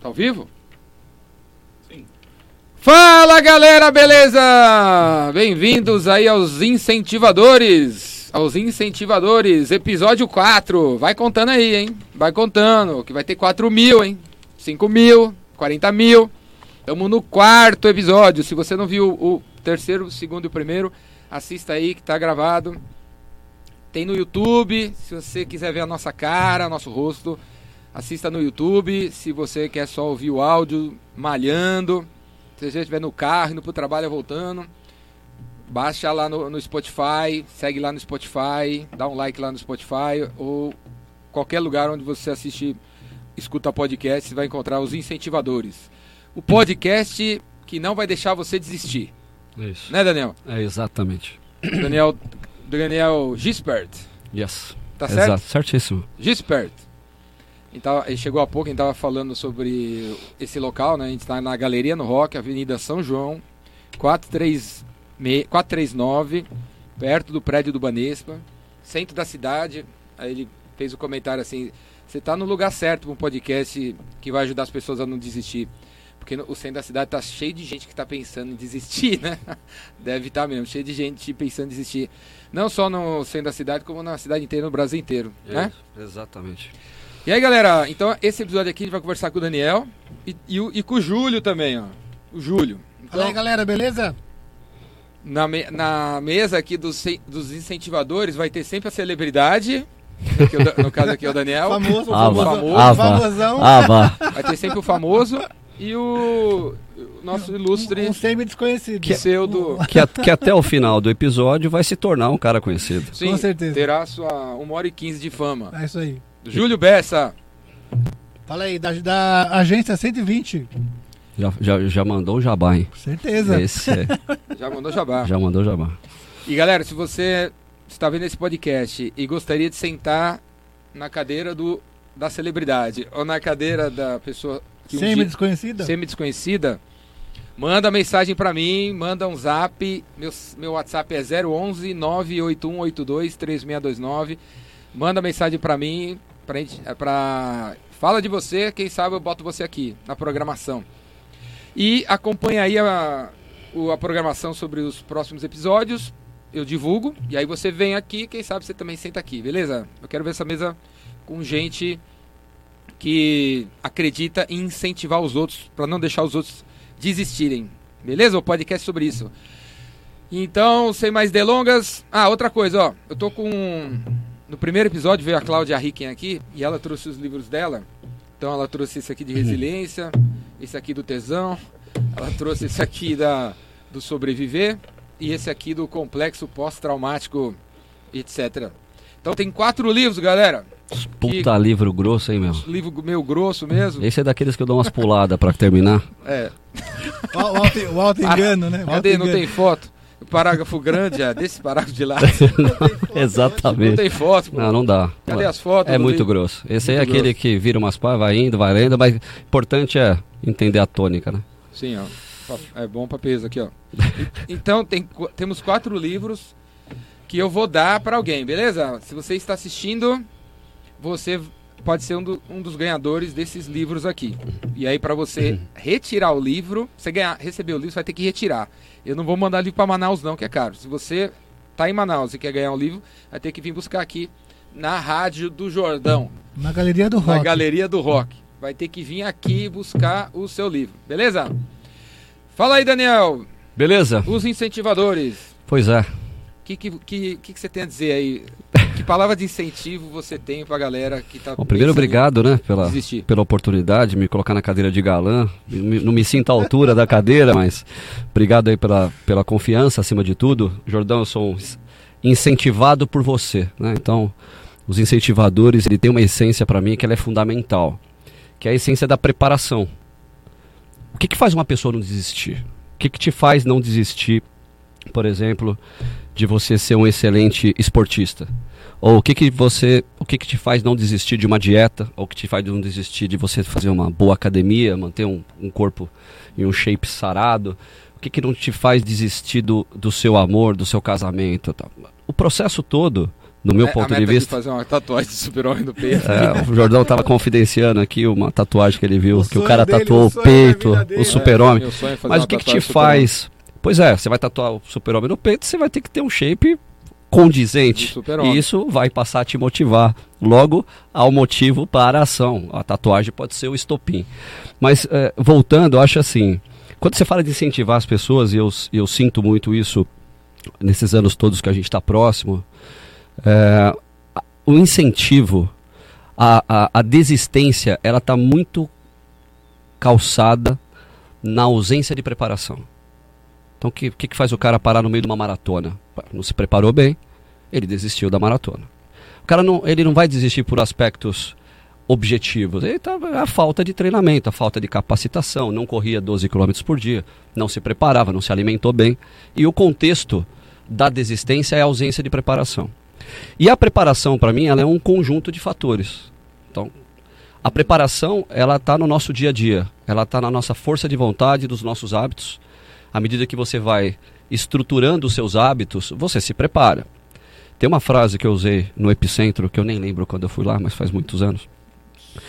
Tá ao vivo? Sim. Fala galera, beleza? Bem-vindos aí aos incentivadores. Aos incentivadores, episódio 4. Vai contando aí, hein? Vai contando, que vai ter 4 mil, hein? 5 mil, 40 mil. Estamos no quarto episódio. Se você não viu o terceiro, o segundo e o primeiro, assista aí que tá gravado. Tem no YouTube, se você quiser ver a nossa cara, nosso rosto, assista no YouTube. Se você quer só ouvir o áudio malhando, se você estiver no carro, indo pro trabalho voltando, baixa lá no, no Spotify, segue lá no Spotify, dá um like lá no Spotify ou qualquer lugar onde você assiste, escuta podcast, você vai encontrar os incentivadores. O podcast que não vai deixar você desistir. Isso. Né, Daniel? É exatamente. Daniel, Daniel Gispert. Yes. Tá certo? Exato, certíssimo. Gispert. Ele chegou há pouco, a gente estava falando sobre esse local, né? A gente está na Galeria no Rock, Avenida São João, 436 439, perto do prédio do Banespa, centro da cidade. Aí ele fez o comentário assim: você está no lugar certo para um podcast que vai ajudar as pessoas a não desistir. Porque o centro da cidade tá cheio de gente que tá pensando em desistir, né? Deve estar mesmo, cheio de gente pensando em desistir. Não só no centro da cidade, como na cidade inteira, no Brasil inteiro, né? Isso, Exatamente. E aí, galera, então esse episódio aqui a gente vai conversar com o Daniel e, e e com o Júlio também, ó. O Júlio. Então, Fala aí, galera, beleza? na, me- na mesa aqui dos, dos incentivadores vai ter sempre a celebridade, que o da- no caso aqui é o Daniel. Famoso, Ah, famoso, Ah, vá. famosão. Vai ter sempre o famoso e o, nosso ilustre Um, um semi-desconhecido. pseudo... Que, a- que até o final do episódio vai se tornar um cara conhecido. Sim, Com certeza. terá sua 1 hora e 15 de fama. É isso aí. Júlio Bessa. Fala aí, da, da agência 120. Já, já, já mandou o jabá, hein? Certeza. Esse é, Já mandou jabá. já mandou o jabá. E galera, se você está vendo esse podcast e gostaria de sentar na cadeira do, da celebridade ou na cadeira da pessoa que um dia- Semi-desconhecida? semi-desconhecida, manda mensagem pra mim, manda um zap. Meu, meu WhatsApp é 011 98182 3629. Manda mensagem pra mim, pra, gente, é, pra. Fala de você, quem sabe eu boto você aqui na programação. E acompanha aí a, a programação sobre os próximos episódios. Eu divulgo. E aí você vem aqui, quem sabe você também senta aqui, beleza? Eu quero ver essa mesa com gente que acredita em incentivar os outros para não deixar os outros desistirem. Beleza? O podcast sobre isso. Então, sem mais delongas. Ah, outra coisa, ó. Eu tô com. No primeiro episódio veio a Cláudia Ricken aqui e ela trouxe os livros dela. Então ela trouxe esse aqui de resiliência, esse aqui do tesão, ela trouxe esse aqui da do sobreviver e esse aqui do complexo pós-traumático, etc. Então tem quatro livros, galera. Puta livro grosso, hein, meu? Livro meio grosso mesmo. Esse é daqueles que eu dou umas puladas pra terminar. É. O, o auto, o auto engano, né? O Cadê? Não auto-engano. tem foto? Parágrafo grande, é desse parágrafo de lá. Não Exatamente. tem foto. pô. Não, não dá. Cadê as fotos? É muito grosso. Esse aí é Muito aquele que vira umas pá, vai indo, vai lendo, mas o importante é entender a tônica, né? Sim, ó. É bom pra peso aqui, ó. Então, tem, temos quatro livros que eu vou dar pra alguém, beleza? Se você está assistindo, você pode ser um, do- um dos ganhadores desses livros aqui. E aí, pra você retirar o livro, você ganhar, receber o livro, você vai ter que retirar. Eu não vou mandar livro pra Manaus, não, que é caro. Se você tá em Manaus e quer ganhar um livro, vai ter que vir buscar aqui na Rádio do Jordão. Na galeria do Na rock. Galeria do Rock. Vai ter que vir aqui buscar o seu livro, beleza? Fala aí, Daniel. Beleza? Os incentivadores. Pois é. O que, que, que, que você tem a dizer aí? Que palavra de incentivo você tem pra galera que tá. Bom, primeiro, obrigado, né, pela, Desistir. pela oportunidade de me colocar na cadeira de galã. Não me sinto à altura da cadeira, mas obrigado aí pela, pela confiança, acima de tudo. Jordão, eu sou incentivado por você, né? Então, os incentivadores, ele tem uma essência para mim que ela é fundamental, que é a essência da preparação. O que, que faz uma pessoa não desistir? O que, que te faz não desistir, por exemplo, de você ser um excelente esportista? Ou o que que você, o que que te faz não desistir de uma dieta? Ou o que te faz não desistir de você fazer uma boa academia, manter um, um corpo em um shape sarado? O que que não te faz desistir do, do seu amor, do seu casamento? Tal? O processo todo no meu É, a ponto meta de vista. fazer uma tatuagem de super-homem no peito. É, o Jordão estava confidenciando aqui uma tatuagem que ele viu, O que o cara dele, tatuou o peito, dele. o super-homem. Meu sonho é Mas o que, que te super-homem faz? Pois é, você vai tatuar o super-homem no peito, você vai ter que ter um shape condizente. E isso vai passar a te motivar. Logo, ao motivo para a ação. A tatuagem pode ser o estopim. Mas, eh, voltando, eu acho assim: quando você fala de incentivar as pessoas, e eu, eu sinto muito isso nesses anos todos que a gente está próximo, a- o incentivo, a, a, a desistência, ela está muito calçada na ausência de preparação. Então, o que, que, que faz o cara parar no meio de uma maratona? Não se preparou bem, ele desistiu da maratona. O cara não, ele não vai desistir por aspectos objetivos. Ele tá, é a falta de treinamento, a falta de capacitação, não corria 12 km por dia, não se preparava, não se alimentou bem. E o contexto da desistência é a ausência de preparação. E a preparação, para mim, ela é um conjunto de fatores. Então, a preparação, ela está no nosso dia a dia, ela está na nossa força de vontade, dos nossos hábitos. À medida que você vai estruturando os seus hábitos, você se prepara. Tem uma frase que eu usei no Epicentro, que eu nem lembro quando eu fui lá, mas faz muitos anos,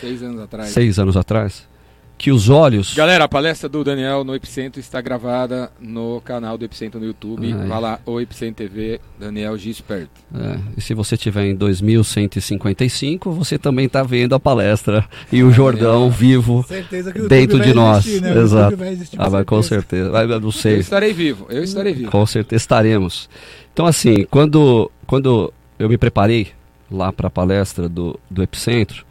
Seis anos atrás. seis anos atrás, que os olhos... Galera, a palestra do Daniel no Epicentro está gravada no canal do Epicentro no YouTube. Ai. Vá lá, o Epicentro TV, Daniel Gispert. É, e se você tiver em 2155, você também está vendo a palestra e o Jordão vivo Certeza que o dentro de vai nós. existir, né? Exato. Vai existir, Ah, vai, com certeza. Vai, eu não Eu sei. estarei vivo, eu estarei vivo. Com certeza estaremos. Então, assim, quando, quando eu me preparei lá para a palestra do, do Epicentro,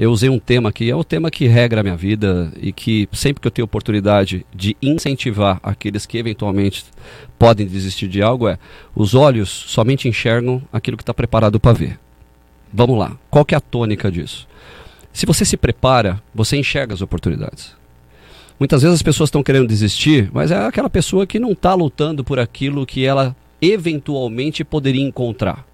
eu usei um tema que é o tema que regra a minha vida e que sempre que eu tenho oportunidade de incentivar aqueles que eventualmente podem desistir de algo é os olhos somente enxergam aquilo que está preparado para ver. Vamos lá. Qual que é a tônica disso? Se você se prepara, você enxerga as oportunidades. Muitas vezes as pessoas estão querendo desistir, mas é aquela pessoa que não está lutando por aquilo que ela eventualmente poderia encontrar.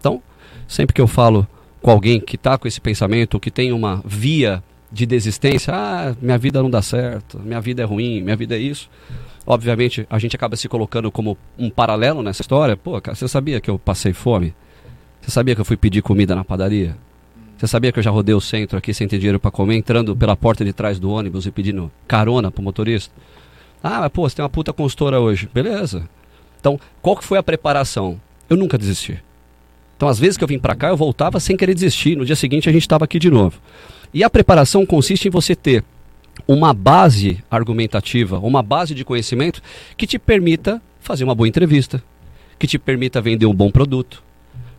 Então, sempre que eu falo com alguém que está com esse pensamento, que tem uma via de desistência, ah, minha vida não dá certo, minha vida é ruim, minha vida é isso. Obviamente, a gente acaba se colocando como um paralelo nessa história. Pô, cara, você sabia que eu passei fome? Você sabia que eu fui pedir comida na padaria? Você sabia que eu já rodei o centro aqui sem ter dinheiro para comer, entrando pela porta de trás do ônibus e pedindo carona pro motorista? Ah, mas pô, você tem uma puta consultora hoje. Beleza. Então, qual que foi a preparação? Eu nunca desisti. Então, às vezes que eu vim para cá, eu voltava sem querer desistir. No dia seguinte, a gente estava aqui de novo. E a preparação consiste em você ter uma base argumentativa, uma base de conhecimento que te permita fazer uma boa entrevista, que te permita vender um bom produto.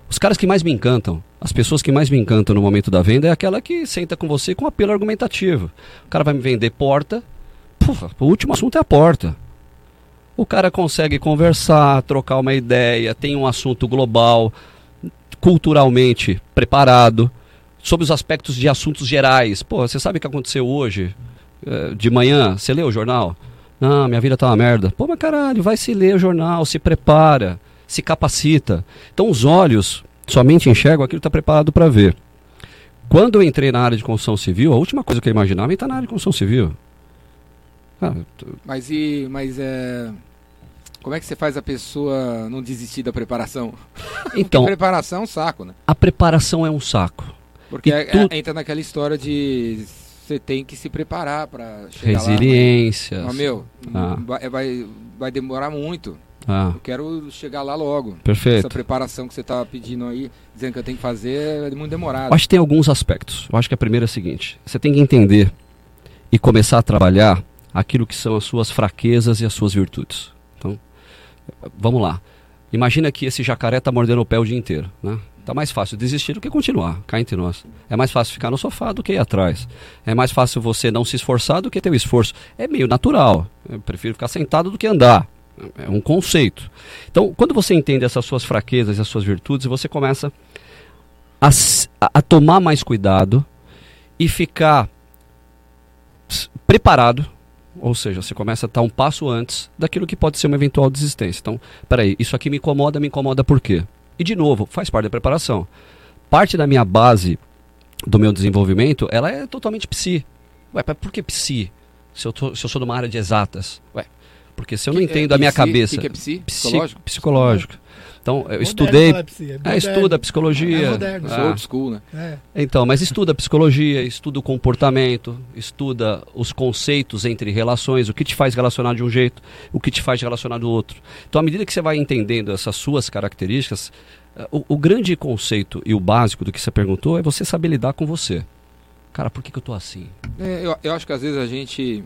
Os caras que mais me encantam, as pessoas que mais me encantam no momento da venda é aquela que senta com você com apelo argumentativo. O cara vai me vender porta, porra, o último assunto é a porta. O cara consegue conversar, trocar uma ideia, tem um assunto global, culturalmente preparado, sobre os aspectos de assuntos gerais. Pô, você sabe o que aconteceu hoje? Eh, De manhã, você leu o jornal? Não, minha vida tá uma merda. Pô, mas caralho, vai se ler o jornal, se prepara, se capacita. Então os olhos somente enxergam aquilo que está preparado para ver. Quando eu entrei na área de construção civil, a última coisa que eu imaginava é estar na área de construção civil. Cara, t- Mas e. Mas é. Como é que você faz a pessoa não desistir da preparação? então, preparação é um saco, né? a preparação é um saco. Porque E é- tu- é- entra naquela história de você tem que se preparar para chegar Resiliência. lá. Mas, meu, Ah. vai, vai, vai demorar muito. Ah, Eu quero chegar lá logo. perfeito. Essa preparação que você tá pedindo aí, dizendo que eu tenho que fazer, é muito demorado. Eu acho que tem alguns aspectos. Eu acho que a primeira é a seguinte: você tem que entender e começar a trabalhar aquilo que são as suas fraquezas e as suas virtudes. Vamos lá. Imagina que esse jacaré está mordendo o pé o dia inteiro, né? Tá mais fácil desistir do que continuar, cá entre nós. É mais fácil ficar no sofá do que ir atrás. É mais fácil você não se esforçar do que ter o esforço. É meio natural. Eu prefiro ficar sentado do que andar. É um conceito. Então, quando você entende essas suas fraquezas e as suas virtudes, você começa a, a- tomar mais cuidado e ficar preparado, ou seja, você começa a estar um passo antes daquilo que pode ser uma eventual desistência. Então, peraí, isso aqui me incomoda, me incomoda por quê? E de novo, faz parte da preparação. Parte da minha base do meu desenvolvimento, ela é totalmente psi. Ué, mas por que psi? Se eu, tô- se eu sou de uma área de exatas? Ué, Porque se eu não Que- entendo é, a minha psi- cabeça. que que é psi? psi- Psicológico? Psicológico. Então, eu Moderno estudei. é É, estuda psicologia. É moderno. Sou Ah, old school, né? É. Então, mas estuda psicologia, estuda o comportamento, estuda os conceitos entre relações, o que te faz relacionar de um jeito, o que te faz relacionar do outro. Então, à medida que você vai entendendo essas suas características, eh, o, o grande conceito e o básico do que você perguntou é você saber lidar com você. Cara, por que, que eu tô assim? É, eu, eu acho que às vezes a gente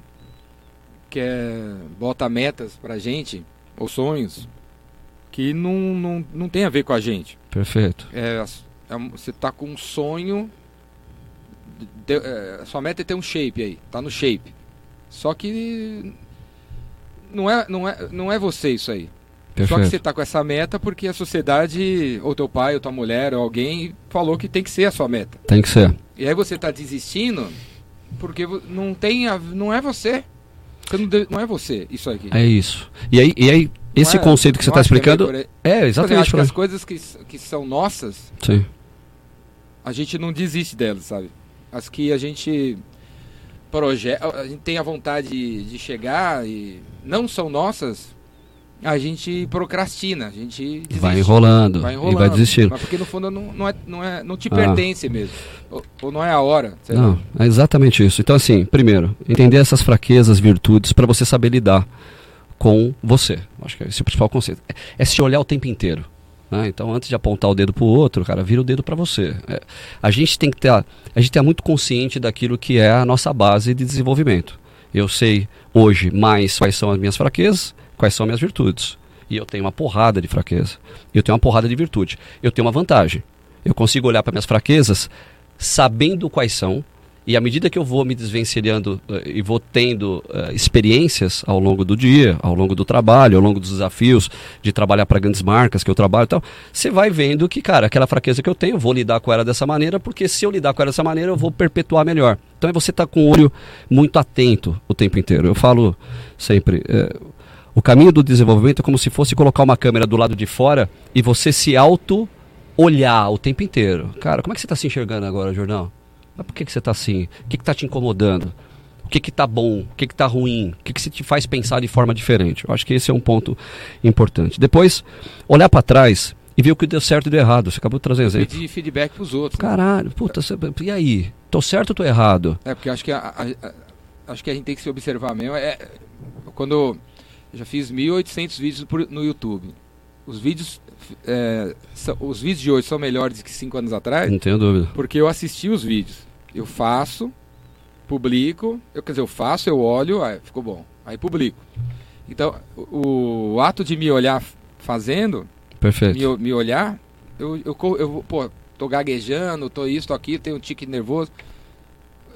quer bota metas pra gente, ou sonhos, que não, não, não tem a ver com a gente. Perfeito. É, é você tá com um sonho. de- é, sua meta é ter um shape aí, tá no shape. Só que não é, não é, não é você isso aí. Só que Perfeito. você tá com essa meta porque a sociedade, ou teu pai, ou tua mulher, ou alguém falou que tem que ser a sua meta. Tem que ser. E aí você tá desistindo porque não tem a, não é você. Não, não é você isso aqui. É isso. E aí, e aí esse é- conceito que você está é explicando. É, eu exatamente. as coisas que, que são nossas, Sim. a gente não desiste delas, sabe? As que a gente projeta, a gente tem a vontade de, de chegar e não são nossas, a gente procrastina, a gente desiste. Vai enrolando, Vai e enrolando. vai desistindo. Mas porque no fundo não, não, é, não, é, não te Ah. pertence mesmo. Ou, ou não é a hora. Não, lá. é exatamente isso. Então, assim, primeiro, entender essas fraquezas, virtudes, para você saber lidar com você. Acho que esse é o principal conceito. É, é se olhar o tempo inteiro. né? Então, antes de apontar o dedo pro outro, cara, vira o dedo para você. É, a gente tem que ter, a gente tem muito consciente daquilo que é a nossa base de desenvolvimento. Eu sei hoje mais quais são as minhas fraquezas, quais são as minhas virtudes. E eu tenho uma porrada de fraqueza. Eu tenho uma porrada de virtude. Eu tenho uma vantagem. Eu consigo olhar para minhas fraquezas sabendo quais são, e à medida que eu vou me desvencilhando eh, e vou tendo eh, experiências ao longo do dia, ao longo do trabalho, ao longo dos desafios de trabalhar para grandes marcas que eu trabalho e tal, você vai vendo que, cara, aquela fraqueza que eu tenho, eu vou lidar com ela dessa maneira, porque se eu lidar com ela dessa maneira, eu vou perpetuar melhor. Então é você estar com o olho muito atento o tempo inteiro. Eu falo sempre. eh, o caminho do desenvolvimento é como se fosse colocar uma câmera do lado de fora e você se auto olhar o tempo inteiro. Cara, como é que você está se enxergando agora, Jordão? Mas por que, que você está assim? O que está te incomodando? O que está bom? O que está ruim? O que, que se te faz pensar de forma diferente? Eu acho que esse é um ponto importante. Depois, olhar para trás e ver o que deu certo e deu errado. Você acabou de trazer exemplo. Pedir feedback pros outros. né? Caralho, puta, você- e aí? Tô certo ou tô errado? É, porque eu acho que a, a- a- acho que a gente tem que se observar mesmo. É, quando eu já fiz 1.800 vídeos por- no YouTube. Os vídeos, é, os vídeos de hoje são melhores que 5 anos atrás, Não tenho dúvida. porque eu assisti os vídeos. Eu faço, publico, eu, quer dizer, eu faço, eu olho, aí ficou bom. Aí publico. Então, o, o ato de me olhar fazendo, Perfeito. me, me olhar, eu, eu, eu, vou, pô, tô gaguejando, tô isso, tô aquilo, tenho um tique nervoso.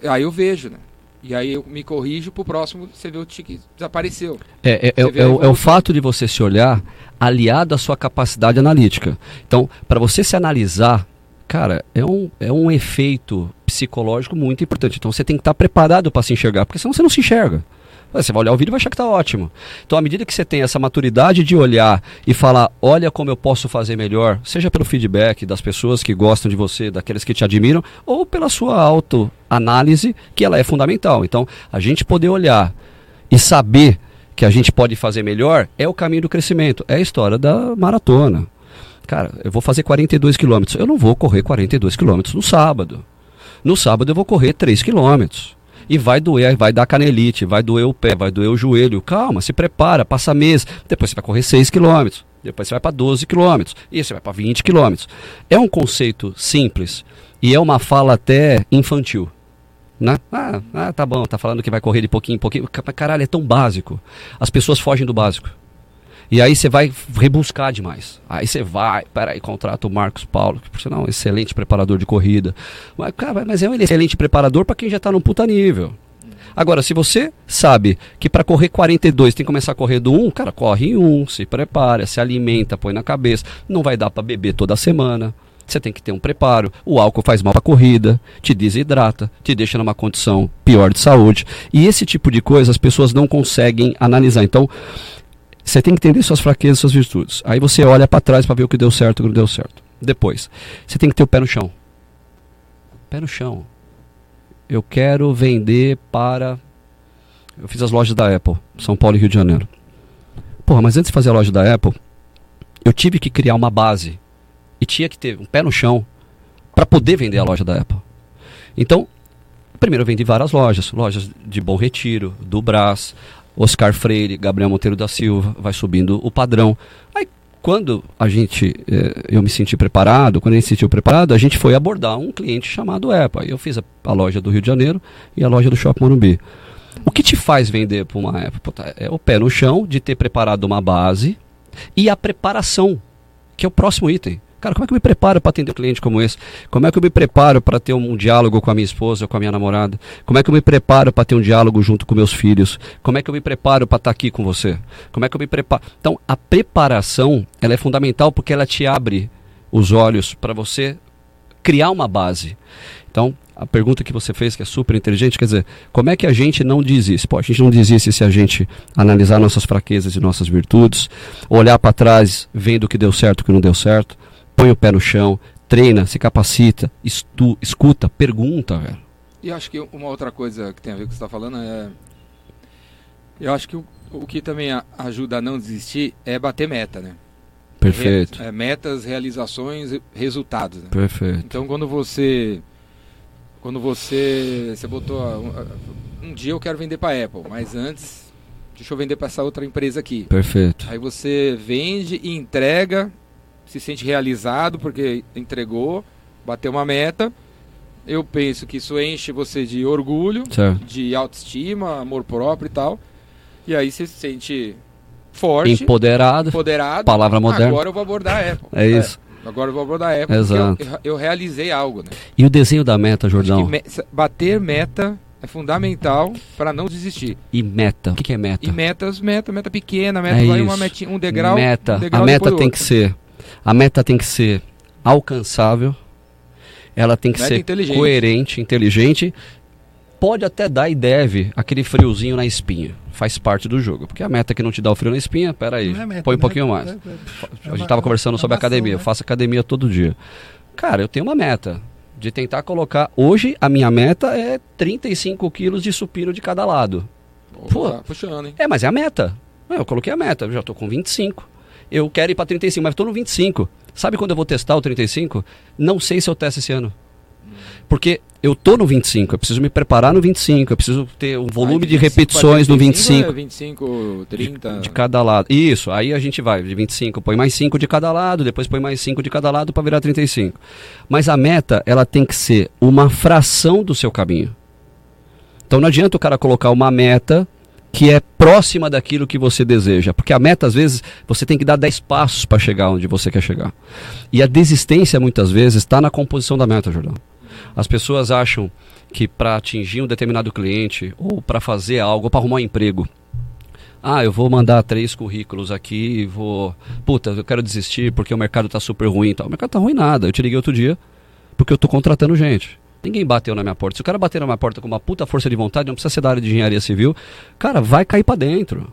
Aí eu vejo, né? E aí eu me corrijo pro próximo, você vê o tique desapareceu. É, é, é, é o, é o fato de você se olhar aliado à sua capacidade analítica. Então, para você se analisar, cara, é um, é um efeito psicológico muito importante. Então, você tem que estar preparado para se enxergar, porque senão você não se enxerga. Você vai olhar o vídeo e vai achar que está ótimo. Então, à medida que você tem essa maturidade de olhar e falar, olha como eu posso fazer melhor, seja pelo feedback das pessoas que gostam de você, daqueles que te admiram, ou pela sua autoanálise, que ela é fundamental. Então, a gente poder olhar e saber que a gente pode fazer melhor é o caminho do crescimento. É a história da maratona. Cara, eu vou fazer 42 quilômetros. Eu não vou correr 42 quilômetros no sábado. No sábado eu vou correr 3 quilômetros. E vai doer, vai dar canelite, vai doer o pé, vai doer o joelho. Calma, se prepara, passa mês. Depois você vai correr 6 quilômetros. Depois você vai para 12 quilômetros. E você vai para 20 quilômetros. É um conceito simples e é uma fala até infantil. Né? Ah, ah, tá bom, tá falando que vai correr de pouquinho em pouquinho. Ca- Caralho, é tão básico. As pessoas fogem do básico. E aí você vai rebuscar demais. Aí você vai, peraí, contrata o Marcos Paulo, que por sinal é um excelente preparador de corrida. Mas, cara, mas é um excelente preparador para quem já tá num puta nível. Agora, se você sabe que para correr 42 tem que começar a correr do 1, cara, corre em 1, se prepara, se alimenta, põe na cabeça. Não vai dar para beber toda semana. Você tem que ter um preparo. O álcool faz mal para corrida, te desidrata, te deixa numa condição pior de saúde. E esse tipo de coisa as pessoas não conseguem analisar. Então, você tem que entender suas fraquezas, suas virtudes. Aí você olha para trás para ver o que deu certo e o que não deu certo. Depois, você tem que ter o pé no chão. Pé no chão. Eu quero vender para. Eu fiz as lojas da Apple, São Paulo e Rio de Janeiro. porra, mas antes de fazer a loja da Apple, eu tive que criar uma base e tinha que ter um pé no chão para poder vender a loja da Apple. Então, primeiro eu vendi várias lojas, lojas de Bom Retiro, do Brás, Oscar Freire, Gabriel Monteiro da Silva, vai subindo o padrão. Aí quando a gente, eh, eu me senti preparado, quando a gente se sentiu preparado, a gente foi abordar um cliente chamado Apple. Eu fiz a, a loja do Rio de Janeiro e a loja do Shopping Morumbi. O que te faz vender para uma Apple? É o pé no chão de ter preparado uma base e a preparação, que é o próximo item. Cara, como é que eu me preparo para atender um cliente como esse? Como é que eu me preparo para ter um diálogo com a minha esposa, com a minha namorada? Como é que eu me preparo para ter um diálogo junto com meus filhos? Como é que eu me preparo para estar aqui com você? Como é que eu me preparo? Então, a preparação, ela é fundamental porque ela te abre os olhos para você criar uma base. Então, a pergunta que você fez, que é super inteligente, quer dizer, como é que a gente não desiste? Pô, a gente não desiste se a gente analisar nossas fraquezas e nossas virtudes, olhar para trás, vendo o que deu certo e o que não deu certo, põe o pé no chão, treina, se capacita, estu, escuta, pergunta, velho. E acho que uma outra coisa que tem a ver com o que você está falando é. Eu acho que o, o que também a- ajuda a não desistir é bater meta, né? Perfeito, Re- é, metas, realizações, resultados. Né? perfeito. Então quando você. Quando você. Você botou. Um, um dia eu quero vender para Apple, mas antes. Deixa eu vender para essa outra empresa aqui. Perfeito. Aí você vende e entrega, se sente realizado porque entregou, bateu uma meta. Eu penso que isso enche você de orgulho, Certo. de autoestima, amor próprio e tal. E aí você se sente forte, Empoderado, empoderado. palavra moderna. Agora eu vou abordar a Apple. É isso. agora eu vou abordar a Apple. Exato. Eu, eu- realizei algo, né? E o desenho da meta, Jordão? me- bater meta é fundamental para não desistir. E meta. O que, que é meta? E metas, meta, meta pequena, meta É vai uma metinha, um degrau. meta. um degrau a meta tem outro. que ser. A meta tem que ser alcançável. Ela tem que Meta ser inteligente. coerente, inteligente. Pode até dar e deve aquele friozinho na espinha. Faz parte do jogo. Porque a meta que não te dá o frio na espinha, peraí, é meta, põe um né? pouquinho mais. É- é- é A gente estava conversando é sobre academia. Eu né? faço academia todo dia. Cara, eu tenho uma meta de tentar colocar. Hoje a minha meta é 35 quilos de supino de cada lado. Pô. Tá puxando, hein? É, mas é a meta. Eu coloquei a meta, eu já tô com 25. Eu quero ir para 35, mas tô no 25. Sabe quando eu vou testar o 35? Não sei se eu testo esse ano. Porque eu tô no 25, eu preciso me preparar no 25, eu preciso ter um volume Aí, de 25 repetições pra no 25 25 é 25, 30. de cada lado. Isso, aí a gente vai de 25, põe mais 5 de cada lado, depois põe mais 5 de cada lado para virar 35. Mas a meta, ela tem que ser uma fração do seu caminho. Então não adianta o cara colocar uma meta que é próxima daquilo que você deseja, porque a meta às vezes você tem que dar 10 passos para chegar onde você quer chegar. E a desistência muitas vezes está na composição da meta, Jordão. As pessoas acham que para atingir um determinado cliente ou para fazer algo, ou para arrumar um emprego, ah, eu vou mandar três currículos aqui e vou. Puta, eu quero desistir porque o mercado tá super ruim e tal. O mercado tá ruim nada. Eu te liguei outro dia porque eu tô contratando gente. Ninguém bateu na minha porta. Se o cara bater na minha porta com uma puta força de vontade, não precisa ser da área de engenharia civil, cara, vai cair para dentro.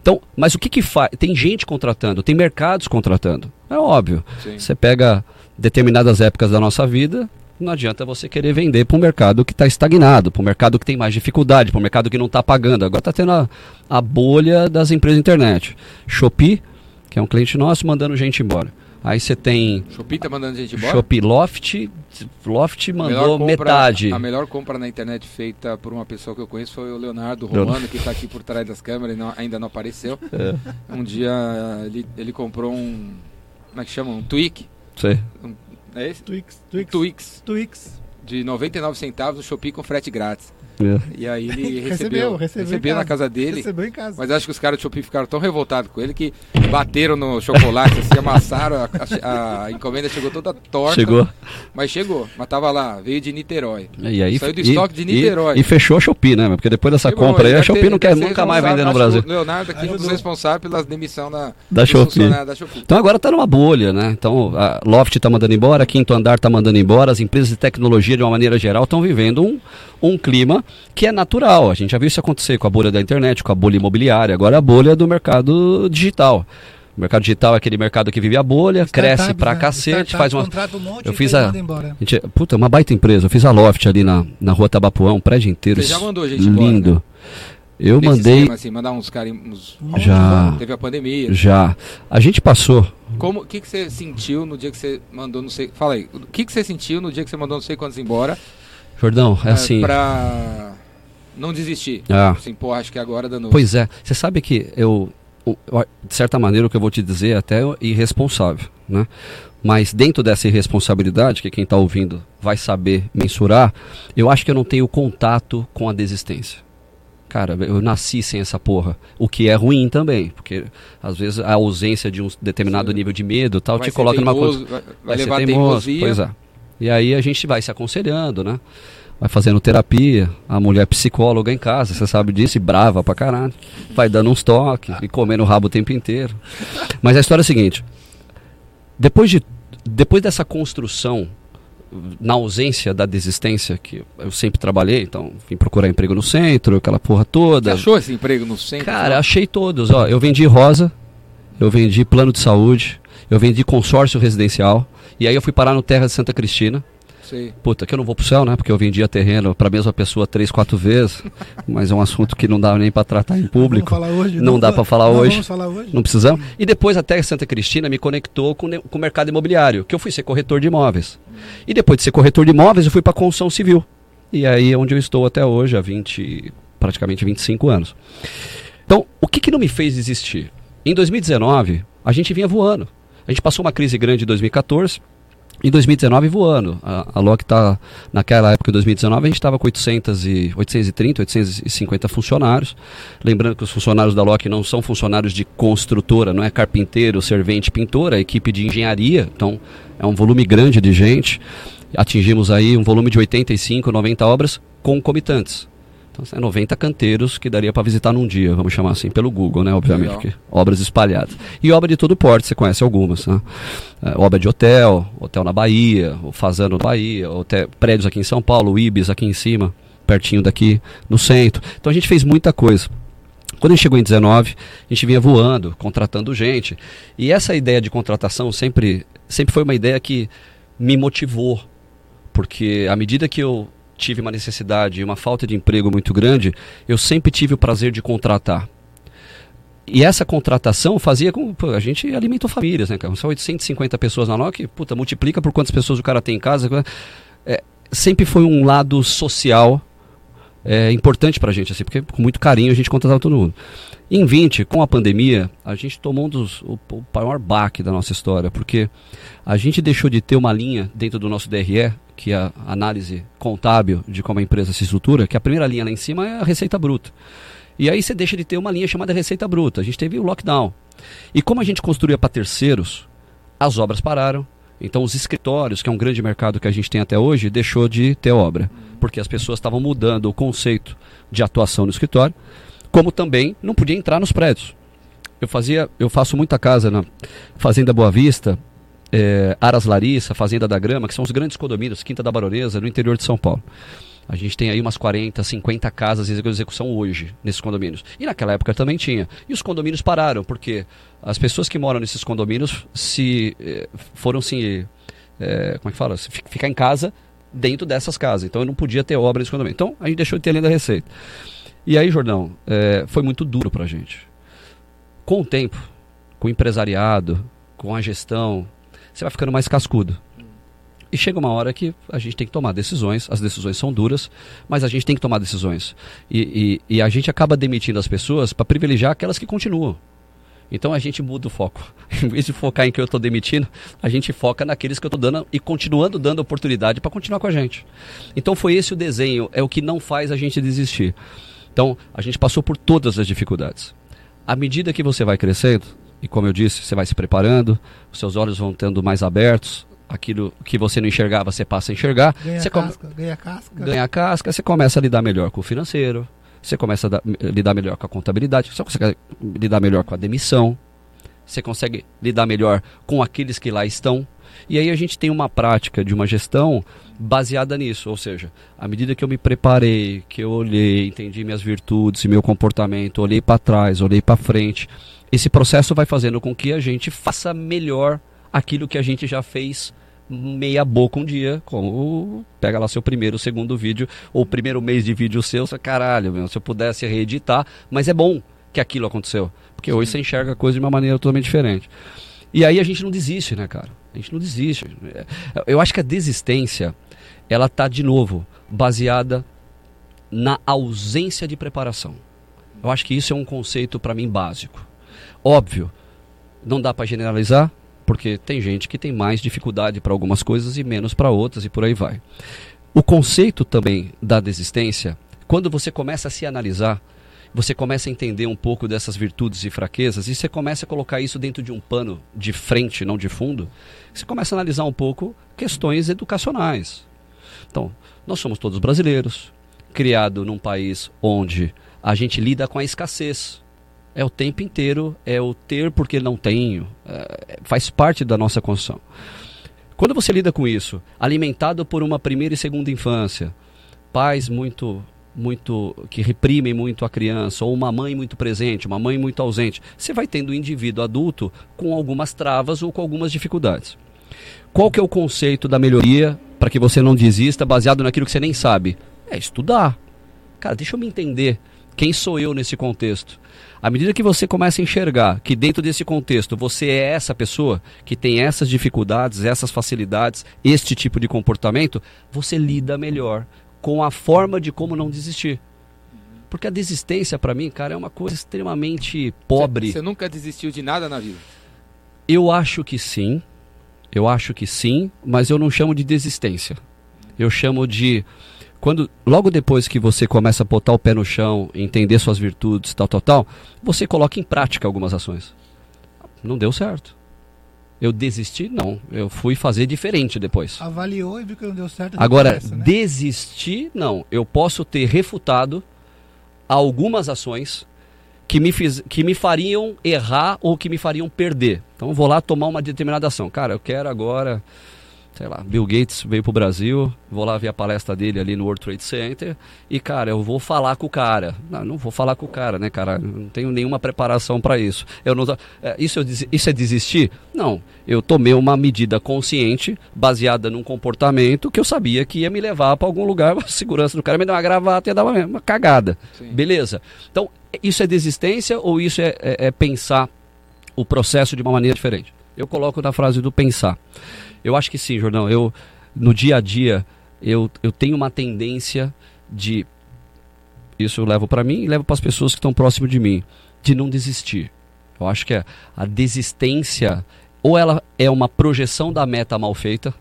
Então, mas o que que faz? Tem gente contratando, tem mercados contratando. É óbvio. Sim. Você pega determinadas épocas da nossa vida, não adianta você querer vender para um mercado que está estagnado, para um mercado que tem mais dificuldade, para um mercado que não está pagando. Agora está tendo a, a bolha das empresas de internet. Shopee, que é um cliente nosso, mandando gente embora. Aí você tem Shopee tá mandando gente embora? Shopee Loft, Loft A mandou compra- metade. A melhor compra na internet feita por uma pessoa que eu conheço foi o Leonardo. Romano, que está aqui por trás das câmeras e não- ainda não apareceu. É, Um dia ele, ele comprou um. Como é que chama? Um Twig. sei. É esse? Twix, Um Twix, Twix. Twix. De 99 centavos no Shopee com frete grátis. É. E aí ele Recebeu, recebeu, recebeu em na casa. dele. Recebeu em casa. Mas acho que os caras do Shopee ficaram tão revoltados com ele que bateram no chocolate, assim, amassaram, a, a- a encomenda chegou toda torta. Chegou. Mas chegou, mas tava lá, veio de Niterói. E aí, Saiu do e- estoque de e- Niterói. E, fechou a Shopee, né? Porque depois dessa Chegou, compra aí, a Shopee não quer nunca mais vender no responsável. Brasil. O Leonardo aqui é um dos responsáveis pela demissão da, Shopee. da Shopee. Então agora está numa bolha, né? Então a Loft está mandando embora, Quinto Andar está mandando embora, as empresas de tecnologia de uma maneira geral estão vivendo um, um clima que é natural. A gente já viu isso acontecer com a bolha da internet, com a bolha imobiliária, agora a bolha do mercado digital. O mercado digital é aquele mercado que vive a bolha, cresce pra né? cacete, Startup faz uma. um monte Eu fiz a- gente, puta, é uma baita empresa. Eu fiz a Loft ali na, na rua Tabapuã, um prédio inteiro. Você já mandou gente embora, Lindo. Eu Nesse mandei. esquema, assim, mandar uns carimbos. Já. Teve a pandemia. Já. A gente passou. Como, o que, que você sentiu no dia que você mandou não sei. Fala aí. O que, que você sentiu no dia que você mandou não sei quantos embora? Jordão, é assim. Pra não desistir. Ah. Assim, pô, acho que agora dando. Pois é, você sabe que eu, de certa maneira, o que eu vou te dizer é até irresponsável, né? Mas dentro dessa irresponsabilidade, que quem está ouvindo vai saber mensurar, eu acho que eu não tenho contato com a desistência. Cara, eu nasci sem essa porra. O que é ruim também, porque às vezes a ausência de um determinado Sim. nível de medo tal vai te coloca numa coisa. teimoso, Vai, vai vai levar teimoso, teimosia. Pois é. E aí a gente vai se aconselhando, né? Vai fazendo terapia, a mulher psicóloga em casa, você sabe disso, e brava pra caralho. Vai dando uns toques e comendo o rabo o tempo inteiro. Mas a história é a seguinte: depois, de, depois dessa construção, na ausência da desistência, que eu sempre trabalhei, então vim procurar emprego no centro, aquela porra Você toda. achou esse emprego no centro? Cara, achei todos. Ó, eu vendi rosa, eu vendi plano de saúde, eu vendi consórcio residencial. E aí eu fui parar no Terra de Santa Cristina. Sei. Puta, que eu não vou pro céu, né? Porque eu vendia terreno pra mesma pessoa três, quatro vezes. Mas é um assunto que não dá nem pra tratar em público. Falar hoje? Não dá pra falar Não hoje. Falar hoje? Não precisamos. E depois a Terra de Santa Cristina me conectou com, com o mercado imobiliário, que eu fui ser corretor de imóveis. E depois de ser corretor de imóveis, eu fui pra construção civil. E aí é onde eu estou até hoje, há 20, praticamente 25 anos. Então, o que, que não me fez desistir? Em 2019, a gente vinha voando. A gente passou uma crise grande em 2014. Em 2019 voando. A, a LOC está, naquela época, em 2019, a gente estava com 800 e, 830, 850 funcionários. Lembrando que os funcionários da LOC não são funcionários de construtora, não é carpinteiro, servente, pintor, é equipe de engenharia. Então, é um volume grande de gente. Atingimos aí um volume de 85, 90 obras concomitantes. Então, são 90 canteiros que daria para visitar num dia, vamos chamar assim, pelo Google, né? Obviamente, obras espalhadas. E obra de todo porte, você conhece algumas, né? É, obra de hotel, hotel na Bahia, o Fazano na Bahia, hotel, prédios aqui em São Paulo, o Ibis aqui em cima, pertinho daqui, no centro. Então a gente fez muita coisa. Quando a gente chegou em 19, a gente vinha voando, contratando gente. E essa ideia de contratação sempre, sempre foi uma ideia que me motivou. Porque à medida que eu tive uma necessidade e uma falta de emprego muito grande, eu sempre tive o prazer de contratar. E essa contratação fazia com. Pô, a gente alimentou famílias, né? São 850 pessoas na NOC, puta, multiplica por quantas pessoas o cara tem em casa. É, sempre foi um lado social é, importante pra gente, assim, porque com muito carinho a gente contratava todo mundo. Em 20, com a pandemia, a gente tomou um dos, o, o maior baque da nossa história, porque a gente deixou de ter uma linha dentro do nosso DRE, que é a análise contábil de como a empresa se estrutura, que a primeira linha lá em cima é a receita bruta. E aí você deixa de ter uma linha chamada receita bruta. A gente teve o lockdown. E como a gente construía para terceiros, as obras pararam. Então os escritórios, que é um grande mercado que a gente tem até hoje, deixou de ter obra, porque as pessoas estavam mudando o conceito de atuação no escritório, como também não podia entrar nos prédios. Eu fazia, eu faço muita casa na Fazenda Boa Vista, é, Aras Larissa, Fazenda da Grama, que são os grandes condomínios, Quinta da Baronesa, no interior de São Paulo. A gente tem aí umas 40, 50 casas em execução hoje nesses condomínios. E naquela época também tinha. E os condomínios pararam, porque as pessoas que moram nesses condomínios se eh, foram se. eh, como é que fala? Se fi- ficar em casa dentro dessas casas. Então eu não podia ter obra nesse condomínio. Então a gente deixou de ter a linha da receita. E aí, Jordão, eh, foi muito duro pra gente. Com o tempo, com o empresariado, com a gestão, você vai ficando mais cascudo. E chega uma hora que a gente tem que tomar decisões, as decisões são duras, mas a gente tem que tomar decisões. E, e- e a gente acaba demitindo as pessoas para privilegiar aquelas que continuam. Então a gente muda o foco. Em vez de focar em que eu estou demitindo, a gente foca naqueles que eu estou dando e continuando dando oportunidade para continuar com a gente. Então foi esse o desenho, é o que não faz a gente desistir. Então a gente passou por todas as dificuldades. À medida que você vai crescendo, e como eu disse, você vai se preparando, os seus olhos vão tendo mais abertos, aquilo que você não enxergava, você passa a enxergar. Ganha você casca, ganha casca. ganha a casca, você começa a lidar melhor com o financeiro, você começa a dar- lidar melhor com a contabilidade, você consegue lidar melhor com a demissão, você consegue lidar melhor com aqueles que lá estão. E aí a gente tem uma prática de uma gestão baseada nisso, ou seja, à medida que eu me preparei, que eu olhei, entendi minhas virtudes e meu comportamento, olhei para trás, olhei para frente, esse processo vai fazendo com que a gente faça melhor aquilo que a gente já fez meia boca um dia, como pega lá seu primeiro, segundo vídeo, ou primeiro mês de vídeo seu, você, caralho, meu, se eu pudesse reeditar, mas é bom que aquilo aconteceu, porque hoje você enxerga a coisa de uma maneira totalmente diferente. E aí a gente não desiste, né, cara? A gente não desiste. Eu acho que a desistência, ela tá de novo baseada na ausência de preparação. Eu acho que isso é um conceito para mim básico. Óbvio, não dá para generalizar, porque tem gente que tem mais dificuldade para algumas coisas e menos para outras e por aí vai. O conceito também da desistência, quando você começa a se analisar, você começa a entender um pouco dessas virtudes e fraquezas e você começa a colocar isso dentro de um pano de frente, não de fundo, você começa a analisar um pouco questões educacionais. Então, nós somos todos brasileiros, criado num país onde a gente lida com a escassez. É o tempo inteiro, é o ter porque não tenho, é, faz parte da nossa construção. Quando você lida com isso, alimentado por uma primeira e segunda infância, pais muito muito que reprimem muito a criança ou uma mãe muito presente, uma mãe muito ausente, você vai tendo um indivíduo adulto com algumas travas ou com algumas dificuldades. Qual que é o conceito da melhoria para que você não desista baseado naquilo que você nem sabe? É estudar. Cara, deixa eu me entender. Quem sou eu nesse contexto? À medida que você começa a enxergar que dentro desse contexto você é essa pessoa que tem essas dificuldades, essas facilidades, este tipo de comportamento, você lida melhor com a forma de como não desistir. Porque a desistência, para mim, cara, é uma coisa extremamente pobre. Você nunca desistiu de nada na vida? Eu acho que sim. Eu acho que sim, mas eu não chamo de desistência. Eu chamo de quando logo depois que você começa a botar o pé no chão, entender suas virtudes, tal, tal, tal, você coloca em prática algumas ações. Não deu certo. Eu desisti? Não. Eu fui fazer diferente depois. Avaliou e viu que não deu certo. Agora, né? desistir, não. Eu posso ter refutado algumas ações que me, fiz, que me fariam errar ou que me fariam perder. Então, eu vou lá tomar uma determinada ação. Cara, eu quero agora sei lá, Bill Gates veio pro Brasil, vou lá ver a palestra dele ali no World Trade Center e, cara, eu vou falar com o cara. Não, não vou falar com o cara, né, cara? Não tenho nenhuma preparação para isso. Eu não, é, isso, eu, isso é desistir? Não. Eu tomei uma medida consciente, baseada num comportamento que eu sabia que ia me levar para algum lugar, a segurança do cara me dar uma gravata e ia dar uma, uma cagada. Sim. Beleza? Então, isso é desistência ou isso é, é, é pensar o processo de uma maneira diferente? Eu coloco na frase do pensar. Eu acho que sim, Jordão. Eu, no dia a dia, eu, eu tenho uma tendência de. Isso eu levo para mim e levo para as pessoas que estão próximo de mim, de não desistir. Eu acho que a, a desistência, ou ela é uma projeção da meta mal feita,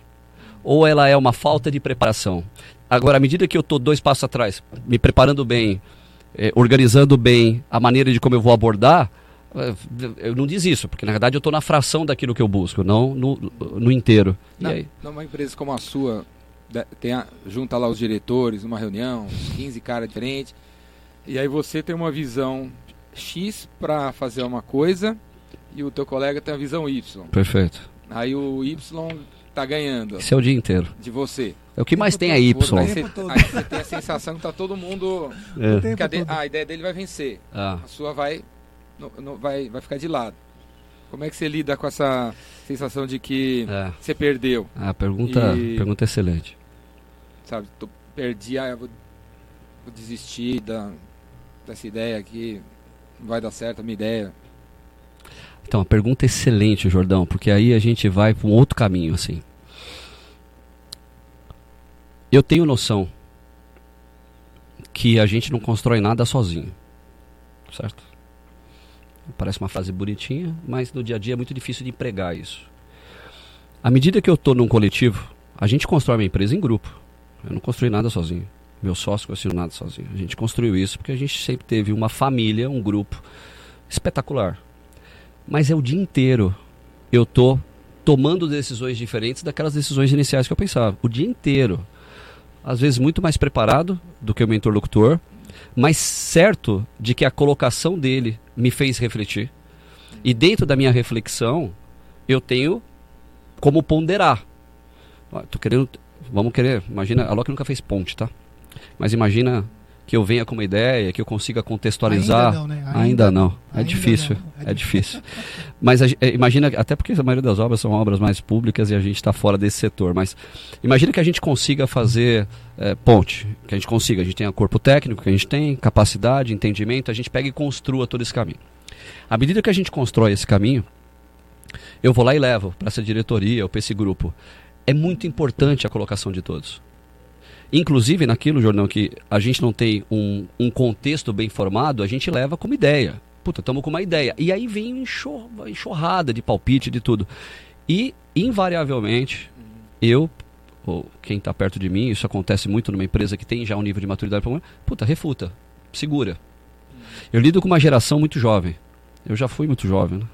ou ela é uma falta de preparação. Agora, à medida que eu estou dois passos atrás, me preparando bem, eh, organizando bem a maneira de como eu vou abordar, eu não desisto, porque na verdade eu estou na fração daquilo que eu busco, não no, no inteiro. Não, numa empresa como a sua, tem a, junta lá os diretores, numa reunião, uns 15 caras diferentes, e aí você tem uma visão X para fazer uma coisa e o teu colega tem a visão Y. Perfeito. Aí o Y tá ganhando. Isso é o dia inteiro. De você. É o que mais tem a Y. Aí você, aí você tem a sensação que tá todo mundo. É. Que a, a, ideia dele vai vencer. Ah. A sua vai não, não, vai, vai ficar de lado. Como é que você lida com essa sensação de que é. você perdeu? Ah, pergunta, e, pergunta excelente. Sabe, tô, perdi, ah, vou, vou, desistir da, dessa ideia aqui, não vai dar certo a minha ideia. Então, a pergunta é excelente, Jordão, porque aí a gente vai para um outro caminho, assim. Eu tenho noção que a gente não constrói nada sozinho, certo? Parece uma frase bonitinha, mas no dia a dia é muito difícil de empregar isso. À medida que eu estou num coletivo, a gente constrói uma empresa em grupo. Eu não construí nada sozinho. Meu sócio construiu nada sozinho. A gente construiu isso porque a gente sempre teve uma família, um grupo espetacular. Mas é o dia inteiro eu estou tomando decisões diferentes daquelas decisões iniciais que eu pensava. O dia inteiro. Às vezes muito mais preparado do que o meu interlocutor, mas certo de que a colocação dele me fez refletir. E dentro da minha reflexão, eu tenho como ponderar. Tô querendo, vamos querer, imagina, a Loki nunca fez ponte, tá? Mas imagina que eu venha com uma ideia, que eu consiga contextualizar. Ainda não, né? Ainda, Ainda- não. É ainda difícil. não. É difícil. Mas a é, imagina, até porque a maioria das obras são obras mais públicas e a gente está fora desse setor. Mas imagina que a gente consiga fazer é, ponte, que a gente consiga. A gente tenha corpo técnico, que a gente tem, capacidade, entendimento, a gente pega e construa todo esse caminho. À medida que a gente constrói esse caminho, eu vou lá e levo para essa diretoria ou para esse grupo. É muito importante a colocação de todos. Inclusive naquilo, Jordão, que a gente não tem um, um contexto bem formado, a gente leva como ideia. Puta, estamos com uma ideia. E aí vem enxor- enxurrada de palpite, de tudo. E, invariavelmente, eu, ou quem está perto de mim, isso acontece muito numa empresa que tem já um nível de maturidade, puta, refuta, segura. Eu lido com uma geração muito jovem. Eu já fui muito jovem, né?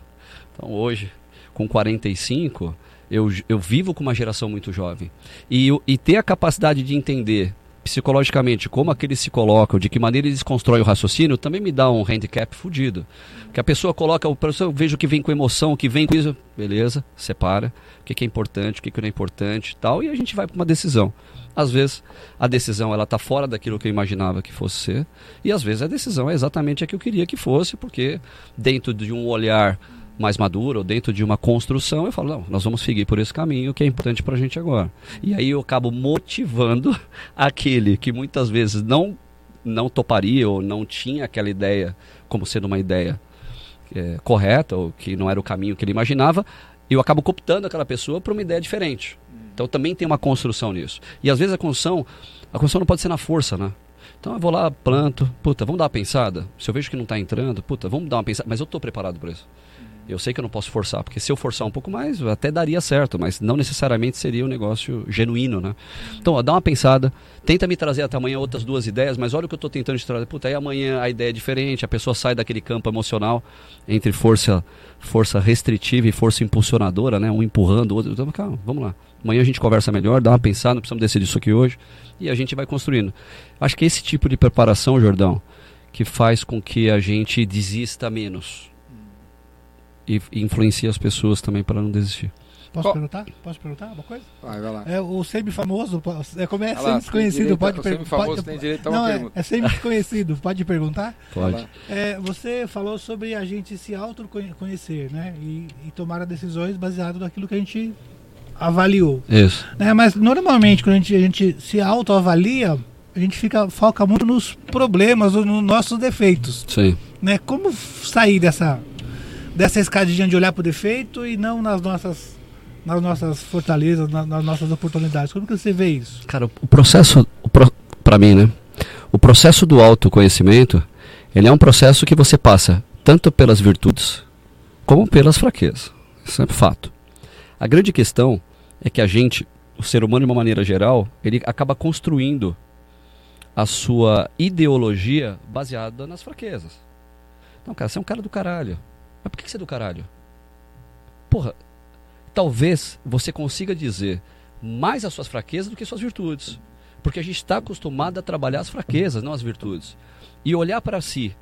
Então hoje, com 45, eu, eu vivo com uma geração muito jovem. E, e ter a capacidade de entender psicologicamente como aqueles se colocam, de que maneira eles constroem o raciocínio, também me dá um handicap fudido. Que a pessoa coloca, o eu vejo que vem com emoção, que vem com isso, beleza, separa, o que, que é importante, o que, que não é importante tal, e a gente vai para uma decisão. Às vezes a decisão ela está fora daquilo que eu imaginava que fosse ser, e às vezes a decisão é exatamente a que eu queria que fosse, porque dentro de um olhar mais maduro, ou dentro de uma construção, eu falo, não, nós vamos seguir por esse caminho que é importante para a gente agora. E aí eu acabo motivando aquele que muitas vezes não, não toparia ou não tinha aquela ideia como sendo uma ideia é, correta, ou que não era o caminho que ele imaginava, eu acabo cooptando aquela pessoa para uma ideia diferente. Então também tem uma construção nisso. E às vezes a construção, a construção não pode ser na força, né? Então eu vou lá, planto, puta, vamos dar uma pensada. Se eu vejo que não está entrando, puta, vamos dar uma pensada. Mas eu estou preparado para isso. Eu sei que eu não posso forçar, porque se eu forçar um pouco mais, até daria certo, mas não necessariamente seria um negócio genuíno, né? Então, ó, dá uma pensada, tenta me trazer até amanhã outras duas ideias, mas olha o que eu estou tentando te trazer. Puta, aí amanhã a ideia é diferente, a pessoa sai daquele campo emocional entre força força restritiva e força impulsionadora, né? Um empurrando o outro. Então, calma, vamos lá. Amanhã a gente conversa melhor, dá uma pensada, não precisamos decidir isso aqui hoje, e a gente vai construindo. Acho que esse tipo de preparação, Jordão, que faz com que a gente desista menos e e influencia as pessoas também para não desistir. Posso Qual- perguntar? Posso perguntar uma coisa? Vai, vai lá. É o semi-famoso, é como é semi-desconhecido, pode perguntar. semi-famoso tem direito a uma Não, é, pergunta. é semi-desconhecido, pode perguntar? Pode. É, você falou sobre a gente se autoconhecer, né? E, e tomar decisões baseado naquilo que a gente avaliou. Isso. né? Mas normalmente quando a gente, a gente se autoavalia, a gente fica, foca muito nos problemas ou nos nossos defeitos. Sim. Né? Como sair dessa, dessa escadinha de olhar para o defeito e não nas nossas, nas nossas fortalezas, na- nas nossas oportunidades? Como que você vê isso? Cara, o processo, para mim, né? O processo do autoconhecimento, ele é um processo que você passa tanto pelas virtudes como pelas fraquezas. Isso é fato. A grande questão é que a gente, o ser humano de uma maneira geral, ele acaba construindo a sua ideologia baseada nas fraquezas. Não, cara, você é um cara do caralho. Mas por que você é do caralho? Porra, talvez você consiga dizer mais as suas fraquezas do que suas virtudes. Porque a gente está acostumado a trabalhar as fraquezas, não as virtudes. E olhar para si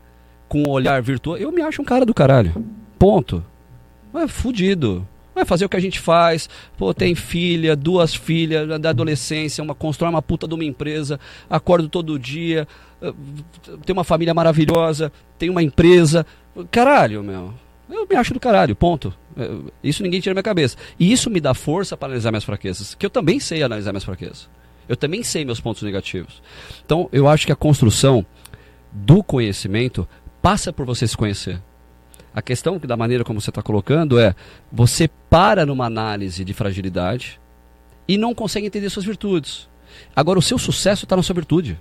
com um olhar virtuoso, eu me acho um cara do caralho. Ponto. É fudido. Vai fazer o que a gente faz. Pô, tem filha, duas filhas da adolescência, uma constrói uma puta de uma empresa, acordo todo dia, eh, tem uma família maravilhosa, tem uma empresa. Caralho, meu. Eu me acho do caralho, ponto. Eh, Isso ninguém tira da minha cabeça. E isso me dá força para analisar minhas fraquezas. Que eu também sei analisar minhas fraquezas. Eu também sei meus pontos negativos. Então, eu acho que a construção do conhecimento passa por você se conhecer. A questão que da maneira como você está colocando é você para numa análise de fragilidade e não consegue entender suas virtudes. Agora, o seu sucesso está na sua virtude.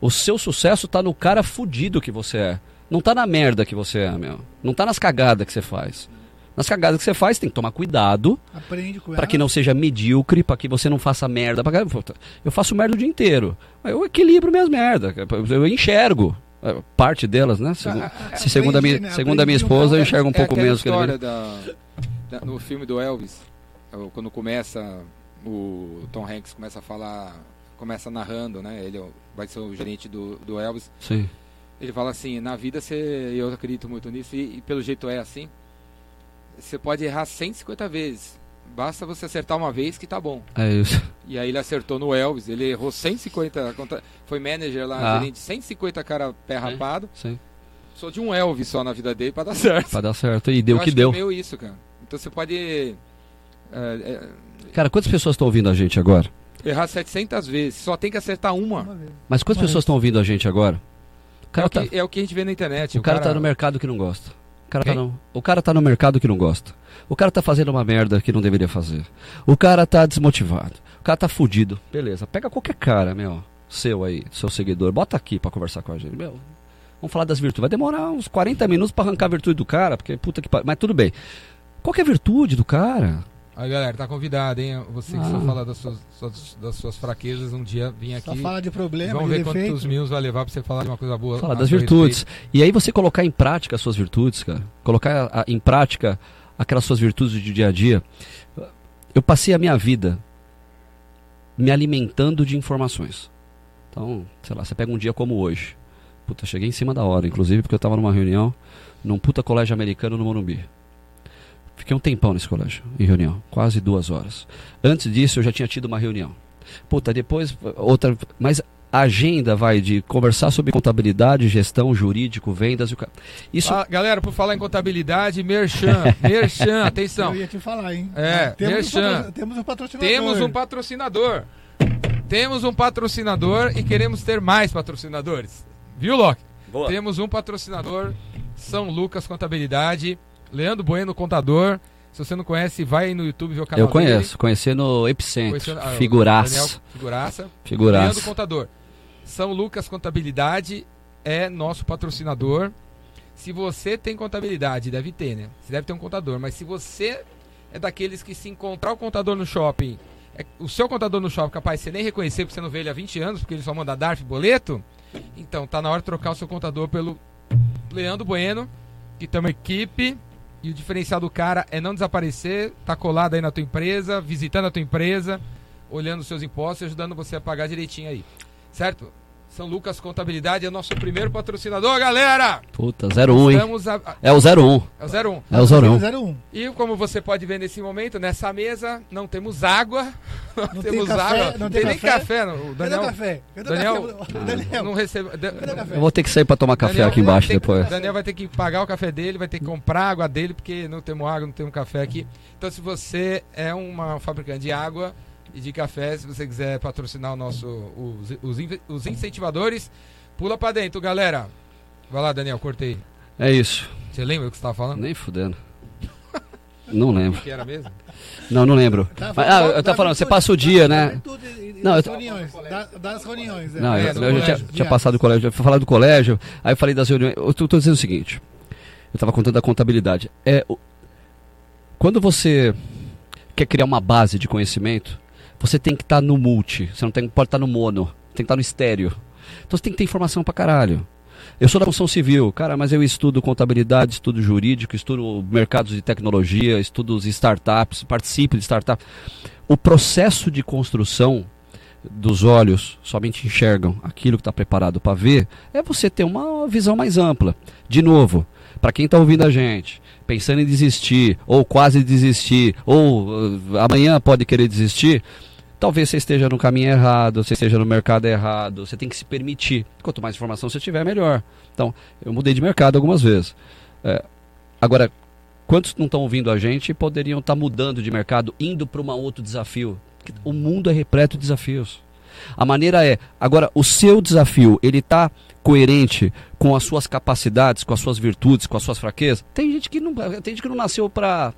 O seu sucesso está no cara fudido que você é. Não está na merda que você é, meu. Não está nas cagadas que você faz. Nas cagadas que você faz, tem que tomar cuidado Aprende com para que não seja medíocre, para que você não faça merda. pra Eu faço merda o dia inteiro. Eu equilibro minhas merdas. Eu enxergo eh, parte delas, né? Segu- Ah, se segundo a minha, né? segundo a minha esposa, eu um enxergo um É pouco menos que ele. da, da- no filme do Elvis, é quando começa o Tom Hanks começa a falar, começa narrando, né? Ele é vai ser o gerente do, do Elvis. Sim. Ele fala assim, na vida você, eu acredito muito nisso e, e pelo jeito é assim. Você pode errar 150 vezes, Basta você acertar uma vez que tá bom. É isso. E aí ele acertou no Elvis, ele errou 150, contra- foi manager lá, Ah. gerente, 150 cara pé rapado. Sim. Sou de um Elvis só na vida dele pra dar certo. Pra dar certo. E deu Eu o que acho deu. é meio isso, cara. Então você pode é, Cara, quantas pessoas estão ouvindo a gente agora? é, errar 700 vezes, só tem que acertar uma. Uma vez. Mas quantas Mas- pessoas estão ouvindo a gente agora? O É cara, o, tá, que, é o que a gente vê na internet. o cara tá no mercado que não gosta. O cara, tá no, o cara tá no mercado que não gosta. O cara tá fazendo uma merda que não deveria fazer. O cara tá desmotivado. O cara tá fudido. Beleza, pega qualquer cara, meu, seu aí, seu seguidor, bota aqui pra conversar com a gente. Meu, vamos falar das virtudes. Vai demorar uns 40 minutos pra arrancar a virtude do cara, porque puta que pariu. Mas tudo bem. Qual é a virtude do cara? Aí galera, tá convidado, hein? Você que Ah. só fala das suas, suas- das suas fraquezas, um dia vim Só aqui. fala de problema, Vamos de ver defeito. quantos minutos vai levar pra você falar de uma coisa boa. Fala das virtudes. E aí você colocar em prática as suas virtudes, cara. Colocar a- em prática aquelas suas virtudes do dia a dia. Eu passei a minha vida me alimentando de informações. Então, sei lá, você pega um dia como hoje. Puta, cheguei em cima da hora, inclusive, porque eu tava numa reunião num puta colégio americano no Morumbi. Fiquei um tempão nesse colégio, em reunião, quase duas horas. Antes disso, eu já tinha tido uma reunião. Puta, depois outra. Mas a agenda vai de conversar sobre contabilidade, gestão, jurídico, vendas e Isso. Ah, galera, por falar em contabilidade, Merchan, Merchan, atenção. Eu ia te falar, hein? É, temos, um merchan. patro- temos um patrocinador. Temos um patrocinador. Temos um patrocinador e queremos ter mais patrocinadores. Viu, Loki? Temos um patrocinador, São Lucas Contabilidade, Leandro Bueno Contador. Se você não conhece, vai aí no YouTube ver o canal eu conheço, conheci no dele. Epicentro. Conhecendo- ah, Figuraça. Daniel Figuraça. Leandro Figuraça. Contador. São Lucas Contabilidade é nosso patrocinador. Se você tem contabilidade, deve ter, né? Você deve ter um contador. Mas se você é daqueles que se encontrar o contador no shopping, é- o seu contador no shopping capaz de você nem reconhecer porque você não vê ele há 20 anos, porque ele só manda DARF boleto, então tá na hora de trocar o seu contador pelo Leandro Bueno, que tem uma equipe. E o diferencial do cara é não desaparecer, tá colado aí na tua empresa, visitando a tua empresa, olhando os seus impostos e ajudando você a pagar direitinho aí. Certo? São Lucas Contabilidade é nosso primeiro patrocinador, galera! Puta, 01, hein? A, É o 01. é o 01. É o 01. 01. E como você pode ver nesse momento, nessa mesa não temos água, não, Não tem temos café, água, não tem, tem nem café. café. não. O Cadê o Daniel, café? Cadê Daniel- o café? Daniel, não recebe. Da- cadê o café? Eu vou ter que sair pra tomar café Daniel aqui embaixo que- depois. Daniel vai ter que pagar o café dele, vai ter que comprar a água dele, porque não temos água, não temos café aqui. Então, se você é uma fabricante de água e de café, se você quiser patrocinar o nosso, os, os, os incentivadores, pula pra dentro, galera. Vai lá, Daniel, cortei. É isso. Você lembra o que você estava falando? Nem fudendo. Não lembro. Que era mesmo? Não, não lembro. Tá, Mas, ah, eu tava falando, você passa o dia, né? e Não, das eu- reuniões. da- das reuniões. é. Não, É, eu, já tinha, passado do colégio. Eu fui falar do colégio, aí eu falei das reuniões. Eu tô, tô dizendo o seguinte. Eu tava contando da contabilidade. É, quando você quer criar uma base de conhecimento, você tem que estar no multi. Você não tem, pode estar no mono. Tem que estar no estéreo. Então você tem que ter informação pra caralho. Eu sou da construção civil, cara, mas eu estudo contabilidade, estudo jurídico, estudo mercados de tecnologia, estudo startups, participo de startups. O processo de construção dos olhos somente enxergam aquilo que está preparado para ver, é você ter uma visão mais ampla. De novo, para quem está ouvindo a gente, pensando em desistir, ou quase desistir, ou uh, amanhã pode querer desistir, talvez você esteja no caminho errado, você esteja no mercado errado, você tem que se permitir. Quanto mais informação você tiver, melhor. Então, eu mudei de mercado algumas vezes. É, agora, quantos não estão ouvindo a gente poderiam estar mudando de mercado, indo para um outro desafio? O mundo é repleto de desafios. A maneira é, agora, o seu desafio, ele está coerente com as suas capacidades, com as suas virtudes, com as suas fraquezas? Tem gente que não, tem gente que não nasceu para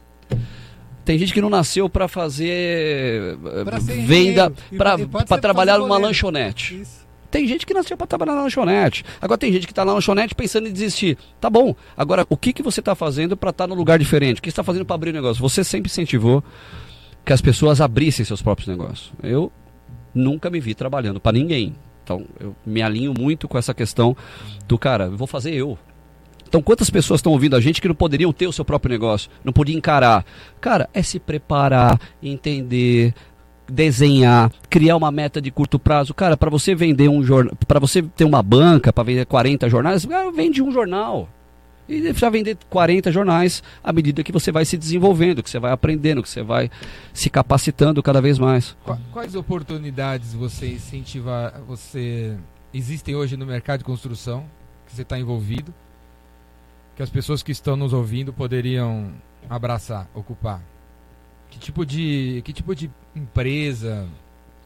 tem gente que não nasceu para fazer eh, Pra venda, para trabalhar numa lanchonete. Isso. Tem gente que nasceu para trabalhar na lanchonete. Agora tem gente que está na lanchonete pensando em desistir. Tá bom. Agora, o que, que você está fazendo para estar num lugar diferente? O que você está fazendo para abrir um negócio? Você sempre incentivou que as pessoas abrissem seus próprios negócios. Eu nunca me vi trabalhando para ninguém. Então, eu me alinho muito com essa questão do cara, vou fazer eu. Então, quantas pessoas estão ouvindo a gente que não poderiam ter o seu próprio negócio, não podiam encarar? Cara, é se preparar, entender, desenhar, criar uma meta de curto prazo. Cara, para você vender um jornal, para você ter uma banca, para vender 40 jornais, vende um jornal. E já vender 40 jornais à medida que você vai se desenvolvendo, que você vai aprendendo, que você vai se capacitando cada vez mais. Quais oportunidades você incentiva, você existem hoje no mercado de construção que você está envolvido, que as pessoas que estão nos ouvindo poderiam abraçar, ocupar? Que tipo de, que tipo de empresa,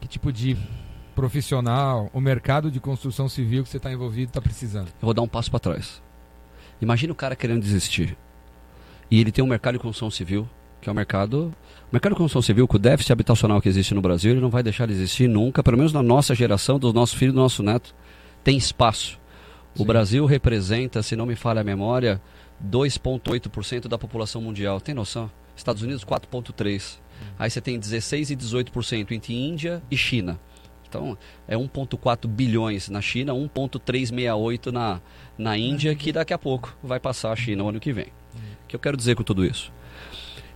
que tipo de profissional, o mercado de construção civil que você está envolvido está precisando? Eu vou dar um passo para trás. Imagina o cara querendo desistir. E ele tem um mercado de construção civil, que é o mercado. O mercado de construção civil, com o déficit habitacional que existe no Brasil, ele não vai deixar de existir nunca, pelo menos na nossa geração, dos nossos filhos do nosso neto. Tem espaço. O Sim. Brasil representa, se não me falha a memória, 2,8% da população mundial. Tem noção? Estados Unidos, 4,3%. Aí você tem 16% e 18% entre Índia e China. Então, é 1,4 bilhões na China, 1,368 na, na Índia, que daqui a pouco vai passar a China o ano que vem. O que eu quero dizer com tudo isso?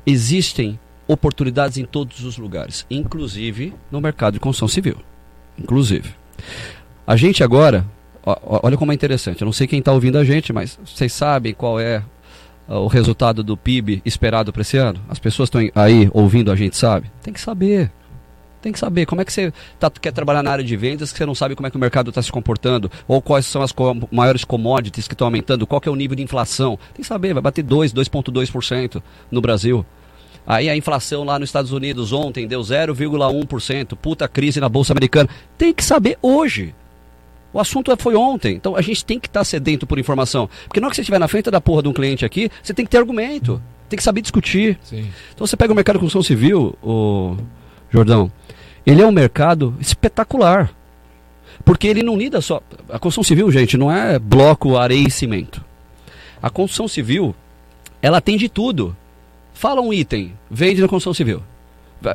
Existem oportunidades em todos os lugares, inclusive no mercado de construção civil. Inclusive. A gente agora, olha como é interessante, eu não sei quem está ouvindo a gente, mas vocês sabem qual é o resultado do PIB esperado para esse ano? As pessoas estão aí ouvindo a gente, sabe? Tem que saber. Tem que saber como é que você tá, quer trabalhar na área de vendas que você não sabe como é que o mercado está se comportando, ou quais são as co maiores commodities que estão aumentando, qual é o nível de inflação. Tem que saber, vai bater 2, 2,2% no Brasil. Aí a inflação lá nos Estados Unidos ontem deu 0,1%. Puta crise na Bolsa Americana. Tem que saber hoje. O assunto foi ontem. Então a gente tem que estar tá sedento por informação. Porque na hora que você estiver na frente da porra de um cliente aqui, você tem que ter argumento. Tem que saber discutir. Sim. Então você pega o mercado de construção civil, o Jordão, ele é um mercado espetacular. Porque ele não lida só. A construção civil, gente, não é bloco, areia e cimento. A construção civil, ela tem de tudo. Fala um item, vende na construção civil.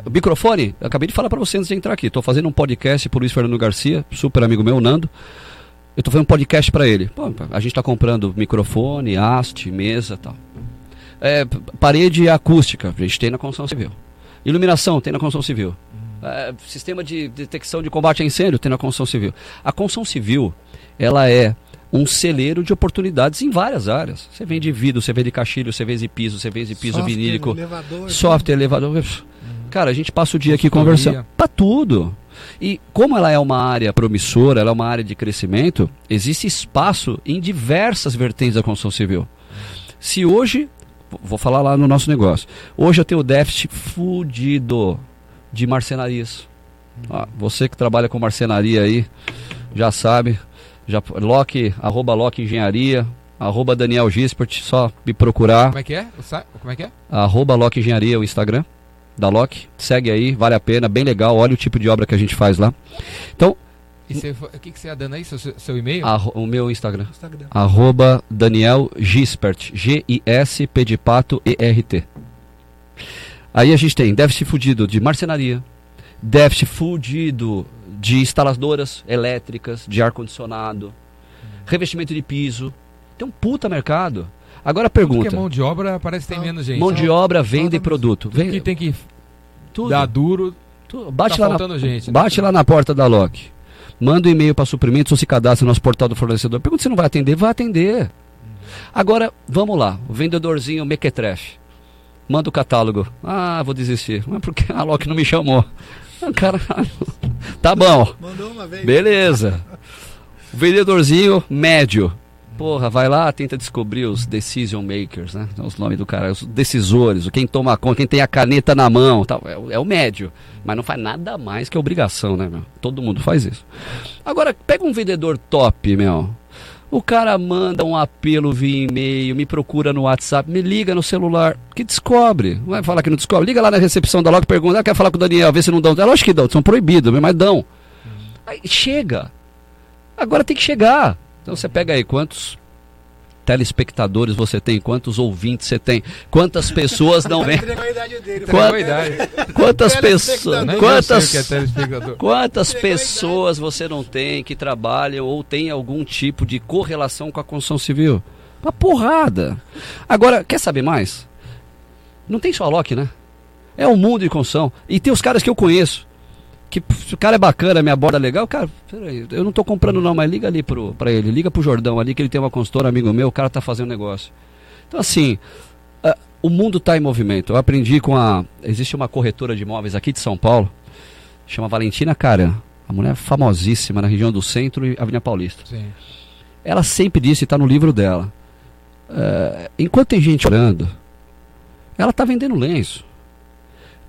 O microfone, acabei de falar para você antes de entrar aqui. Estou fazendo um podcast por Luiz Fernando Garcia, super amigo meu, Nando. Eu estou fazendo um podcast para ele. Pô, a gente está comprando microfone, haste, mesa tal. É, parede acústica, a gente tem na construção civil. Iluminação, tem na construção civil. É, sistema de detecção de combate a incêndio, tem na construção civil. A construção civil, ela é um celeiro de oportunidades em várias áreas. Você vende vidro, você vende caixilho, você vende piso, você vende piso software, vinílico, elevador, software, elevador. Cara, a gente passa o dia aqui conversando. Para tudo. E como ela é uma área promissora, ela é uma área de crescimento, existe espaço em diversas vertentes da construção civil. Se hoje, vou falar lá no nosso negócio, hoje eu tenho déficit fudido de marcenarias. Ah, você que trabalha com marcenaria aí, já sabe, já, Loki, arroba Loki Engenharia, arroba Daniel Gispert, só me procurar. Como é que é? Como é que é? Arroba Loki Engenharia, o Instagram da Loki. Segue aí, vale a pena, bem legal. Olha o tipo de obra que a gente faz lá. Então. o que, que você está dando aí? Seu, seu e-mail? o meu Instagram. Instagram. Arroba Daniel Gispert. G-I-S-P de pato E-R-T. Aí a gente tem déficit fudido de marcenaria, déficit fudido de instaladoras elétricas, de ar-condicionado, revestimento de piso. Tem um puta mercado. Agora a pergunta. Porque mão de obra parece que tem menos gente. Mão de obra, venda e produto. Vem... Que tem que Tudo. dar duro. Tudo. Bate, tá lá na, gente, né? bate lá na porta da Loki. Manda um e-mail para suprimentos ou se cadastra no nosso portal do fornecedor. Pergunta se não vai atender. Vai atender. Agora, vamos lá. O vendedorzinho mequetrefe. Manda o catálogo. Ah, vou desistir. Mas porque a Loki não me chamou. Ah, caralho. Tá bom. Mandou uma vez. Beleza. O vendedorzinho médio. Porra, vai lá, tenta descobrir os decision makers, né? Os nomes do cara, os decisores, quem toma conta, quem tem a caneta na mão, tal. É, o, é o médio. Mas não faz nada mais que obrigação, né, meu? Todo mundo faz isso. Agora, pega um vendedor top, meu. O cara manda um apelo via e-mail, me procura no WhatsApp, me liga no celular, que descobre. Não vai falar que não descobre. Liga lá na recepção da loja pergunta, ah, quer falar com o Daniel, vê se não dão. É lógico que dão, são proibidos, mas dão. Aí chega. Agora tem que chegar. Então você pega aí quantos telespectadores você tem, quantos ouvintes você tem, quantas pessoas não vêm. quantas pessoas, quantas, é quantas pessoas você não tem que trabalham ou tem algum tipo de correlação com a construção civil? Uma porrada. Agora, quer saber mais? Não tem só a Loki, né? É o mundo de construção. E tem os caras que eu conheço que se o cara é bacana, me aborda legal, cara, peraí, eu não tô comprando não, mas liga ali pro, pra ele, liga pro Jordão ali, que ele tem uma consultora, amigo meu, o cara tá fazendo negócio. Então assim, uh, o mundo tá em movimento. Eu aprendi com a. Existe uma corretora de imóveis aqui de São Paulo, chama Valentina Caran. A mulher é famosíssima na região do centro e Avenida Paulista. Sim. Ela sempre disse, está no livro dela, uh, enquanto tem gente orando, ela tá vendendo lenço.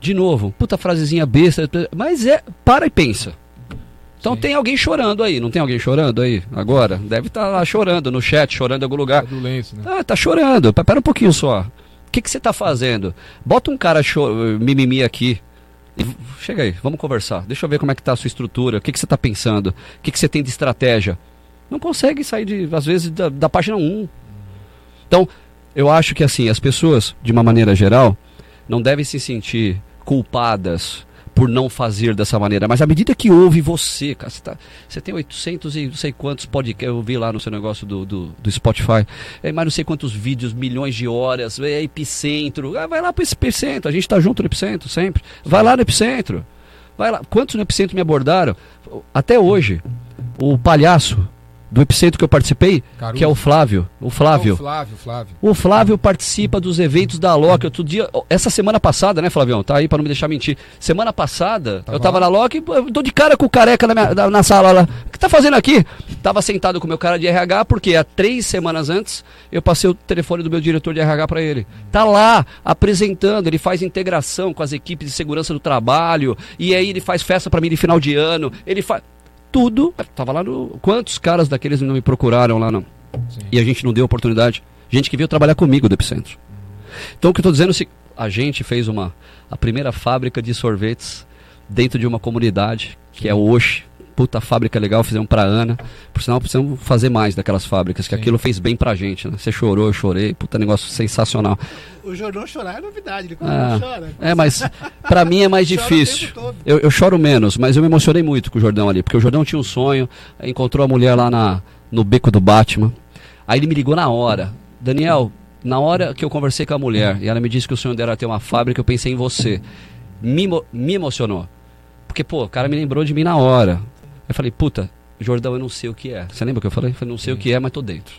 De novo, puta frasezinha besta, mas é, para e pensa. Então Sim. tem alguém chorando aí, não tem alguém chorando aí agora? Deve estar lá chorando no chat, chorando em algum lugar. É do lenço, né? Ah, tá chorando. Pera um pouquinho só. O que que você tá fazendo? Bota um cara mimimi aqui. Chega aí, vamos conversar. Deixa eu ver como é que tá a sua estrutura. O que que você tá pensando? O que que você tem de estratégia? Não consegue sair de, às vezes, da, da página 1. Então, eu acho que assim, as pessoas, de uma maneira geral, não devem se sentir culpadas por não fazer dessa maneira. Mas à medida que ouve você, cara, você, tá- você tem 800 e não sei quantos podcasts, eu vi lá no seu negócio do, do, do Spotify, é, mais não sei quantos vídeos, milhões de horas, é Epicentro, ah, vai lá pro Epicentro, a gente tá junto no Epicentro sempre, vai lá no Epicentro, vai lá. Quantos no Epicentro me abordaram? Até hoje, o palhaço do Epicentro que eu participei, Caruso. que é o Flávio, o Flávio. Ah, o Flávio, Flávio. O Flávio participa dos eventos da Loki. Outro dia, essa semana passada, né, Flavião? Tá aí pra não me deixar mentir. Semana passada, Tava eu tava lá? na Loki, eu tô de cara com o careca na, minha- na- sala lá. O que tá fazendo aqui? Tava sentado com o meu cara de RH, porque há três semanas antes eu passei o telefone do meu diretor de RH pra ele. Tá lá, apresentando, ele faz integração com as equipes de segurança do trabalho, e aí ele faz festa pra mim de final de ano, ele faz. Tudo. Tava lá no. Quantos caras daqueles não me procuraram lá, não? Sim. e a gente não deu oportunidade. Gente que veio trabalhar comigo do Epicentro. Então o que eu estou dizendo é que a gente fez uma a primeira fábrica de sorvetes dentro de uma comunidade que é o Oxe. Puta fábrica legal, fizemos pra Ana. Por sinal, precisamos fazer mais daquelas fábricas, que Sim. aquilo fez bem pra gente, né? Você chorou, eu chorei, puta negócio sensacional. O Jordão chorar é novidade, ele Ah, chora. É, mas pra mim é mais difícil. Eu, eu choro menos, mas eu me emocionei muito com o Jordão ali, porque o Jordão tinha um sonho, encontrou a mulher lá na, no beco do Batman. Aí ele me ligou na hora. Daniel, na hora que eu conversei com a mulher e ela me disse que o sonho dela era ter uma fábrica, eu pensei em você. Me, me emocionou. Porque, pô, o cara me lembrou de mim na hora. Eu falei, puta, Jordão, eu não sei o que é. Você lembra o que eu falei? Eu falei, não sei o que é, mas tô dentro.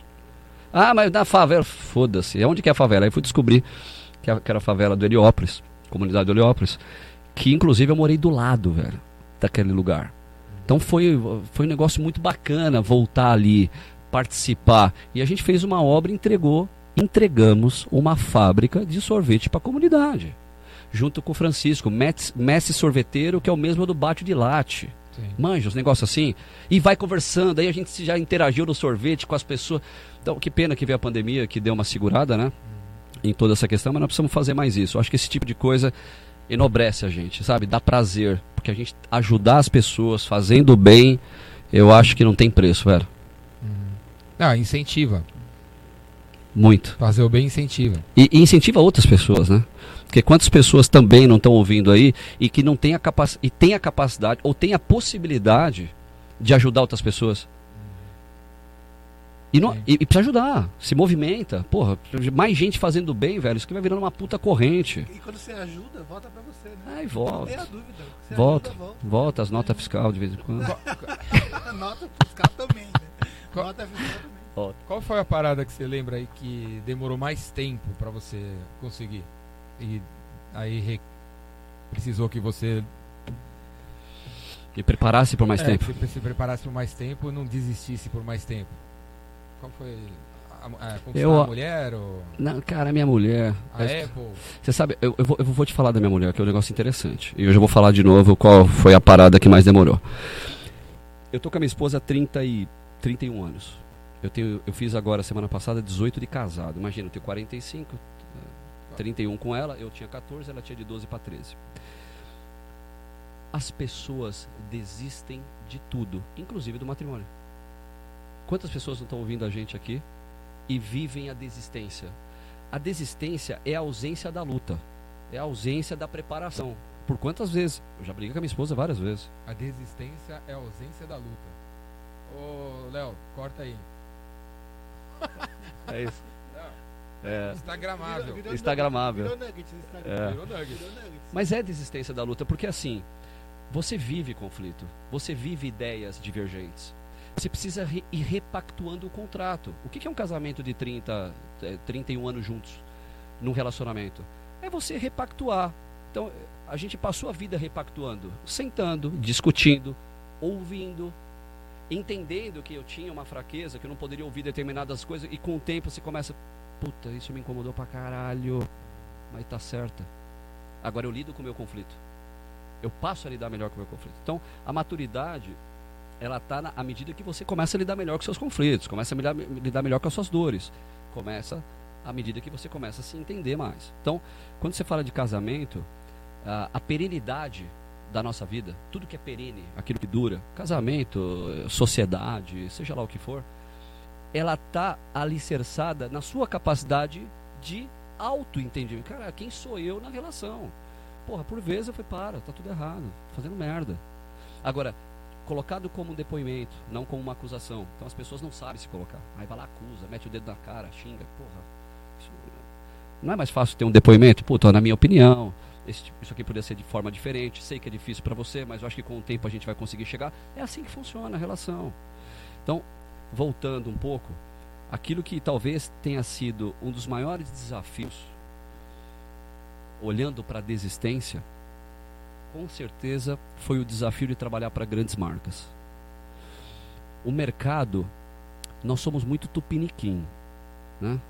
Ah, mas na favela, foda-se. Onde que é a favela? Aí fui descobrir que, era a favela do Heliópolis, comunidade do Heliópolis. Que inclusive eu morei do lado, velho, daquele lugar. Então foi, foi um negócio muito bacana voltar ali, participar. E a gente fez uma obra e entregou, entregamos uma fábrica de sorvete para a comunidade. Junto com o Francisco, Messi Sorveteiro, que é o mesmo do Bate de Latte. Sim. Manja, os negócios assim. E vai conversando, aí a gente já interagiu no sorvete com as pessoas. Então, que pena que veio a pandemia, que deu uma segurada, né? Em toda essa questão, mas nós precisamos fazer mais isso. Eu acho que esse tipo de coisa enobrece a gente, sabe? Dá prazer. Porque a gente ajudar as pessoas fazendo bem, eu acho que não tem preço, velho. Ah, incentiva. Muito. Fazer o bem incentiva. E, e incentiva outras pessoas, né? Porque quantas pessoas também não estão ouvindo aí e que não tem a, capac e tem a capacidade ou tem a possibilidade de ajudar outras pessoas? E, não, e, e precisa ajudar, se movimenta. Porra, mais gente fazendo bem, velho. Isso que vai virando uma puta corrente. E quando você ajuda, volta pra você, né? Aí Não volta. tenha dúvida. Você Volta. ajuda, volta. Volta as notas fiscal de vez em quando. Nota fiscal também, né? Qual- Nota fiscal também. Qual foi a parada que você lembra aí que demorou mais tempo pra você conseguir? E aí re- precisou que você E preparasse por mais é, tempo. que você se preparasse por mais tempo não desistisse por mais tempo. Qual foi a, a, conquistar Eu- a mulher ou Não, cara, minha mulher. a Apple? Você sabe, eu, eu, vou, eu vou te falar da minha mulher, que é um negócio interessante. E hoje eu vou falar de novo qual foi a parada que mais demorou. Eu tô com a minha esposa há 30 e 31 anos. Eu, tenho, eu fiz agora, semana passada, 18 de casado. Imagina, eu tenho 45, eh, 31 com ela, eu tinha 14, ela tinha de 12 para 13. As pessoas desistem de tudo, inclusive do matrimônio. Quantas pessoas não estão ouvindo a gente aqui e vivem a desistência? A desistência é a ausência da luta, é a ausência da preparação. Por quantas vezes? Eu já briguei com a minha esposa várias vezes. A desistência é a ausência da luta. Ô, Léo, corta aí. É isso. É, Instagramável. Instagramável. Virou nuggets, Instagram. É. Virou nugget. Virou nuggets. Mas é desistência da luta, porque assim, você vive conflito, você vive ideias divergentes. Você precisa re ir repactuando o contrato. O que, que é um casamento de 30, 31 anos juntos, num relacionamento? É você repactuar. Então, a gente passou a vida repactuando, sentando, discutindo, ouvindo, entendendo que eu tinha uma fraqueza, que eu não poderia ouvir determinadas coisas, e com o tempo você começa, puta, isso me incomodou pra caralho, mas tá certa. Agora eu lido com o meu conflito. Eu passo a lidar melhor com o meu conflito. Então, a maturidade, ela tá na, à medida que você começa a lidar melhor com seus conflitos, começa a lidar, lidar melhor com as suas dores, começa à medida que você começa a se entender mais. Então, quando você fala de casamento, a, a perenidade da nossa vida, tudo que é perene, aquilo que dura, casamento, sociedade, seja lá o que for, ela está alicerçada na sua capacidade de auto-entendimento. Cara, quem sou eu na relação? Porra, por vezes eu falei, para, tá tudo errado, fazendo merda. Agora, colocado como um depoimento, não como uma acusação. Então as pessoas não sabem se colocar. Aí vai lá, acusa, mete o dedo na cara, xinga, porra. Isso... Não é mais fácil ter um depoimento? Puta, na minha opinião, esse, isso aqui poderia ser de forma diferente. Sei que é difícil para você, mas eu acho que com o tempo a gente vai conseguir chegar. É assim que funciona a relação. Então, voltando um pouco, aquilo que talvez tenha sido um dos maiores desafios, olhando para a desistência, com certeza foi o desafio de trabalhar para grandes marcas. O mercado, nós somos muito tupiniquim, né?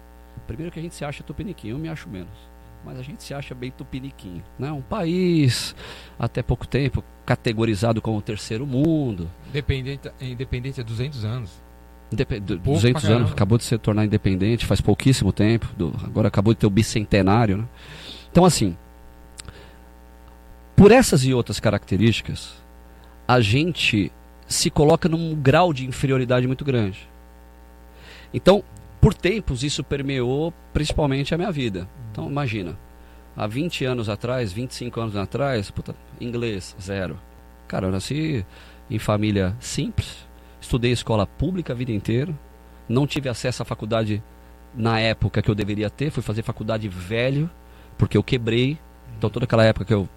Primeiro que a gente se acha tupiniquim, eu me acho menos mas a gente se acha bem tupiniquim. Né? Um país, até pouco tempo, categorizado como terceiro mundo. Independente, independente há 200 anos. Indep 200 anos, acabou de se tornar independente faz pouquíssimo tempo, do, agora acabou de ter o bicentenário. Né? Então, assim, por essas e outras características, a gente se coloca num grau de inferioridade muito grande. Então, por tempos isso permeou principalmente a minha vida. Então imagina, há 20 anos atrás, 25 anos atrás, puta, inglês zero. Cara, eu nasci em família simples, estudei escola pública a vida inteira, não tive acesso à faculdade na época que eu deveria ter, fui fazer faculdade velho, porque eu quebrei. Então toda aquela época que eu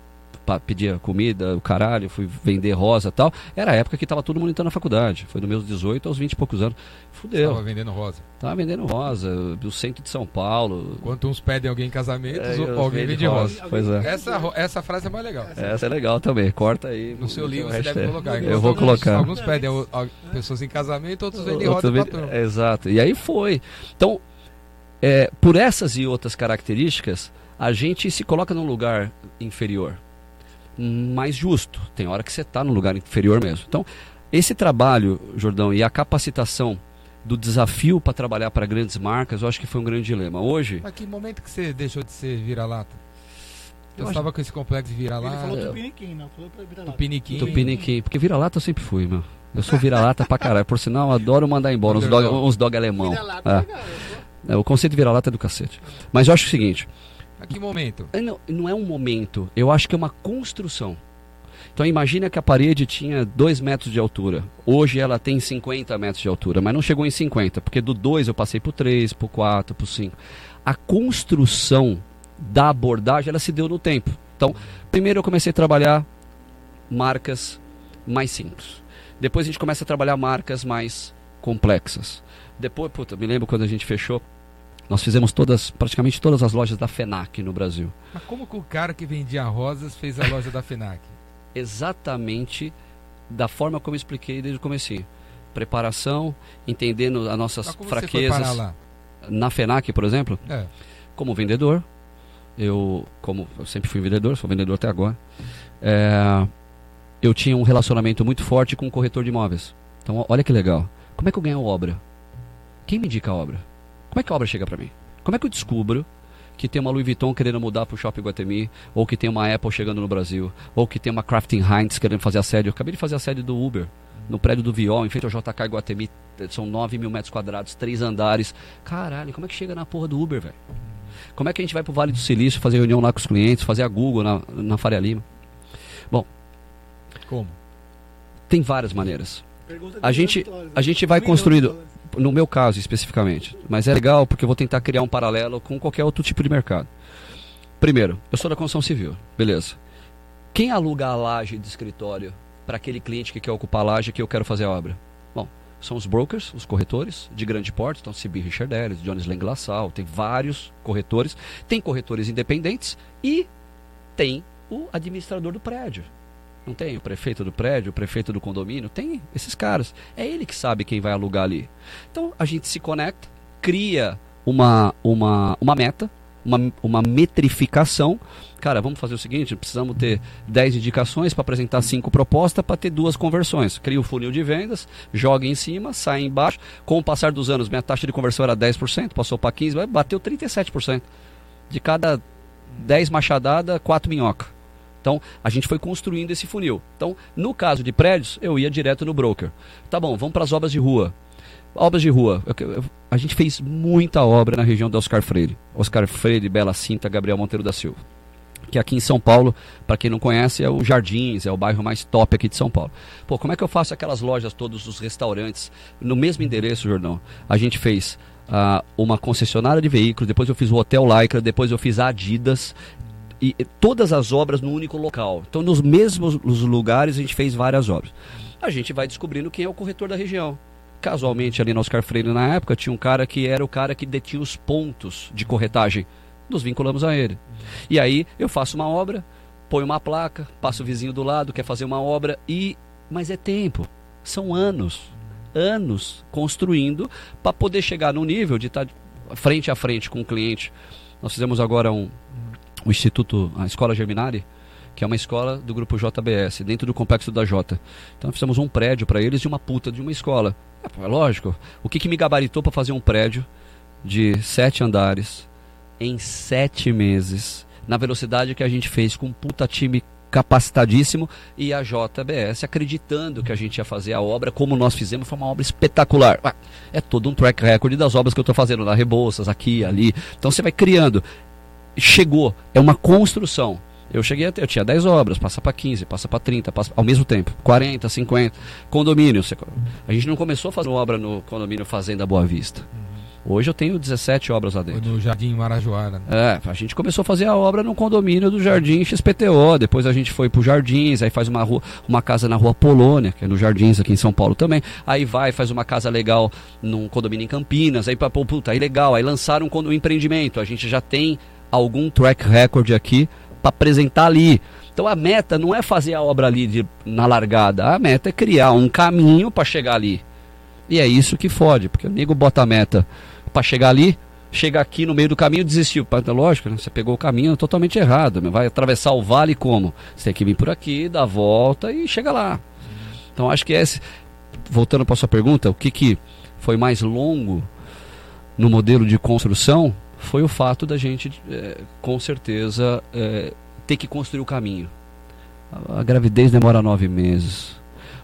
pedia comida, o caralho, fui vender rosa e tal. Era a época que tava todo mundo entrando na faculdade. Foi dos meus 18 aos 20 e poucos anos. Fudeu. Tava vendendo rosa. Tava vendendo rosa, do centro de São Paulo. Enquanto uns pedem alguém em casamento, é, alguém vende rosa. Pois é. Essa, essa frase é mais legal. Essa é legal também. Corta aí. No seu livro você deve colocar. Eu vou colocar. Alguns pedem pessoas em casamento, outros vendem rosa vende... Exato. E aí foi. Então, é, por essas e outras características, a gente se coloca num lugar inferior mais justo. Tem hora que você está no lugar inferior mesmo. Então, esse trabalho, Jordão, e a capacitação do desafio para trabalhar para grandes marcas, eu acho que foi um grande dilema. Hoje. Mas que momento que você deixou de ser vira-lata? Eu estava com esse complexo de vira-lata. Ele falou tupiniquim, não falou para vira-lata. Tupiniquim. Tupiniquim. Porque vira-lata eu sempre fui, meu. Eu sou vira-lata pra caralho. Por sinal, eu adoro mandar embora uns dog, uns dog alemão. É. É, o conceito de vira-lata é do cacete. Mas eu acho o seguinte: a que momento? Não, não é um momento. Eu acho que é uma construção. Então imagina que a parede tinha 2 metros de altura. Hoje ela tem 50 metros de altura, mas não chegou em 50, porque do 2 eu passei para o 3, para o 4, para o 5. A construção da abordagem ela se deu no tempo. Então, primeiro eu comecei a trabalhar marcas mais simples. Depois a gente começa a trabalhar marcas mais complexas. Depois, puta, me lembro quando a gente fechou nós fizemos todas, praticamente todas as lojas da FENAC no Brasil. Mas como que o cara que vendia rosas fez a loja da FENAC? Exatamente da forma como eu expliquei desde o começo. Preparação, entendendo as nossas Mas como fraquezas. Você foi parar lá? Na FENAC, por exemplo, é. como vendedor, eu, como eu sempre fui vendedor, sou vendedor até agora, é, eu tinha um relacionamento muito forte com um corretor de imóveis. Então, olha que legal. Como é que eu ganho obra? Quem me indica a obra? Como é que a obra chega para mim? Como é que eu descubro que tem uma Louis Vuitton querendo mudar para o Shopping Guatemi, ou que tem uma Apple chegando no Brasil, ou que tem uma Crafting Heinz querendo fazer assédio. Eu acabei de fazer assédio do Uber, no prédio do Viol, em frente ao JK Guatemi, são 9 mil metros quadrados, três andares. Caralho, como é que chega na porra do Uber, velho? Como é que a gente vai pro Vale do Silício fazer reunião lá com os clientes, fazer a Google na, na Faria Lima? Bom. Como? Tem várias maneiras. A gente, a gente vai construindo no meu caso especificamente. Mas é legal porque eu vou tentar criar um paralelo com qualquer outro tipo de mercado. Primeiro, eu sou da construção civil, beleza. Quem aluga a laje de escritório para aquele cliente que quer ocupar a laje que eu quero fazer a obra? Bom, são os brokers, os corretores de grande porte, então CB Richard Ellis, Jones Lang LaSalle, tem vários corretores, tem corretores independentes e tem o administrador do prédio. Não tem o prefeito do prédio, o prefeito do condomínio, tem esses caras. É ele que sabe quem vai alugar ali. Então a gente se conecta, cria uma, uma, uma meta, uma, uma metrificação. Cara, vamos fazer o seguinte: precisamos ter 10 indicações para apresentar cinco propostas para ter duas conversões. Cria o funil de vendas, joga em cima, sai embaixo. Com o passar dos anos, minha taxa de conversão era 10%, passou para 15%, bateu 37%. De cada 10 machadadas, 4 minhoca. Então, a gente foi construindo esse funil. Então, no caso de prédios, eu ia direto no broker. Tá bom, vamos para as obras de rua. Obras de rua. Eu, eu, a gente fez muita obra na região do Oscar Freire. Oscar Freire, Bela Cinta, Gabriel Monteiro da Silva. Que aqui em São Paulo, para quem não conhece, é o Jardins, é o bairro mais top aqui de São Paulo. Pô, como é que eu faço aquelas lojas, todos os restaurantes, no mesmo endereço, Jordão? A gente fez uh, uma concessionária de veículos, depois eu fiz o Hotel Lycra, depois eu fiz a Adidas, e, todas as obras no único local. Então, nos mesmos lugares, a gente fez várias obras. A gente vai descobrindo quem é o corretor da região. Casualmente, ali no Oscar Freire, na época, tinha um cara que era o cara que detinha os pontos de corretagem. Nos vinculamos a ele. E aí, eu faço uma obra, ponho uma placa, passo o vizinho do lado, quer fazer uma obra, e. Mas é tempo. São anos. Anos construindo para poder chegar no nível de estar tá frente a frente com o cliente. Nós fizemos agora um, o Instituto, a Escola Germinari, que é uma escola do grupo JBS, dentro do complexo da J. Então fizemos um prédio para eles de uma puta de uma escola. É, é lógico. O que, que me gabaritou para fazer um prédio de sete andares em sete meses, na velocidade que a gente fez com um puta time capacitadíssimo e a JBS acreditando que a gente ia fazer a obra como nós fizemos, foi uma obra espetacular. É todo um track record das obras que eu estou fazendo na Rebouças, aqui, ali. Então você vai criando chegou, é uma construção. Eu cheguei até, eu tinha 10 obras, passa para 15, passa para 30, passa ao mesmo tempo, 40, 50. Condomínio, a gente não começou a fazer obra no condomínio Fazenda Boa Vista. Hoje eu tenho 17 obras lá dentro. No Jardim Marajoara. Né? É, a gente começou a fazer a obra no condomínio do Jardim XPTO, depois a gente foi pro Jardins, aí faz uma rua, uma casa na Rua Polônia, que é no Jardins aqui em São Paulo também. Aí vai, faz uma casa legal num condomínio em Campinas, aí para puta, aí legal, aí lançaram um, um empreendimento. A gente já tem algum track record aqui para apresentar ali. Então a meta não é fazer a obra ali de, na largada, a meta é criar um caminho para chegar ali. E é isso que fode, porque o nego bota a meta para chegar ali, chega aqui no meio do caminho desistiu. Lógico, né? você pegou o caminho totalmente errado. Vai atravessar o vale como? Você tem que vir por aqui, dar a volta e chega lá. Então acho que esse, voltando para sua pergunta, o que, que foi mais longo no modelo de construção? Foi o fato da gente, é, com certeza, é, ter que construir o caminho. A, gravidez demora nove meses.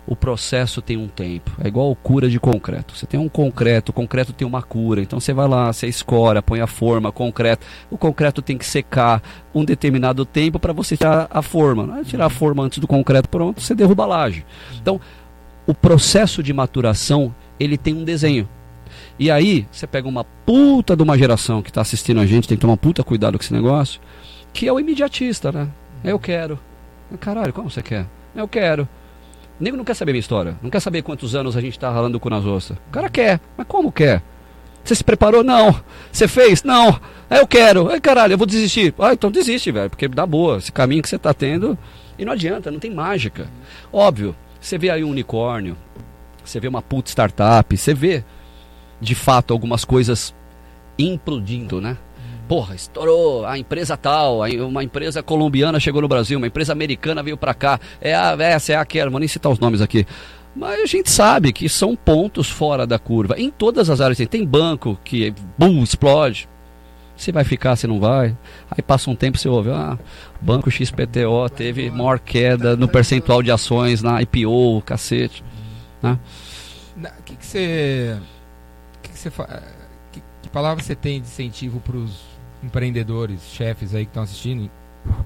O processo tem um tempo. É igual cura de concreto. Você tem um concreto, o concreto tem uma cura. Então você vai lá, você escora, põe a forma, concreto. O concreto tem que secar um determinado tempo para você tirar a forma. Não é tirar a forma antes do concreto pronto, você derruba a laje. Então, o processo de maturação, ele tem um desenho. E aí, você pega uma puta de uma geração que está assistindo a gente, tem que tomar puta cuidado com esse negócio, que é o imediatista, né? Eu quero. Caralho, como você quer? Eu quero. O nego não quer saber minha história. Não quer saber quantos anos a gente está ralando com nas osas. O cara quer. Mas como quer? Você se preparou? Não. Você fez? Não. Eu quero. Ai, caralho, eu vou desistir. Ah, então desiste, velho. Porque dá boa. Esse caminho que você está tendo. E não adianta, não tem mágica. Óbvio, você vê aí um unicórnio. Você vê uma puta startup. Você vê de fato algumas coisas implodindo, né? Porra, estourou a empresa tal, uma empresa colombiana chegou no Brasil, uma empresa americana veio para cá, é a essa, é aquela, vou nem citar os nomes aqui. Mas a gente sabe que são pontos fora da curva. Em todas as áreas tem, tem banco que bum, explode. Você vai ficar, você não vai. Aí passa um tempo você ouve, ah, Banco XPTO teve maior queda no percentual de ações na IPO, cacete. Né? O que, que você você fa... que, que palavra você tem de incentivo para os empreendedores, chefes aí que estão assistindo,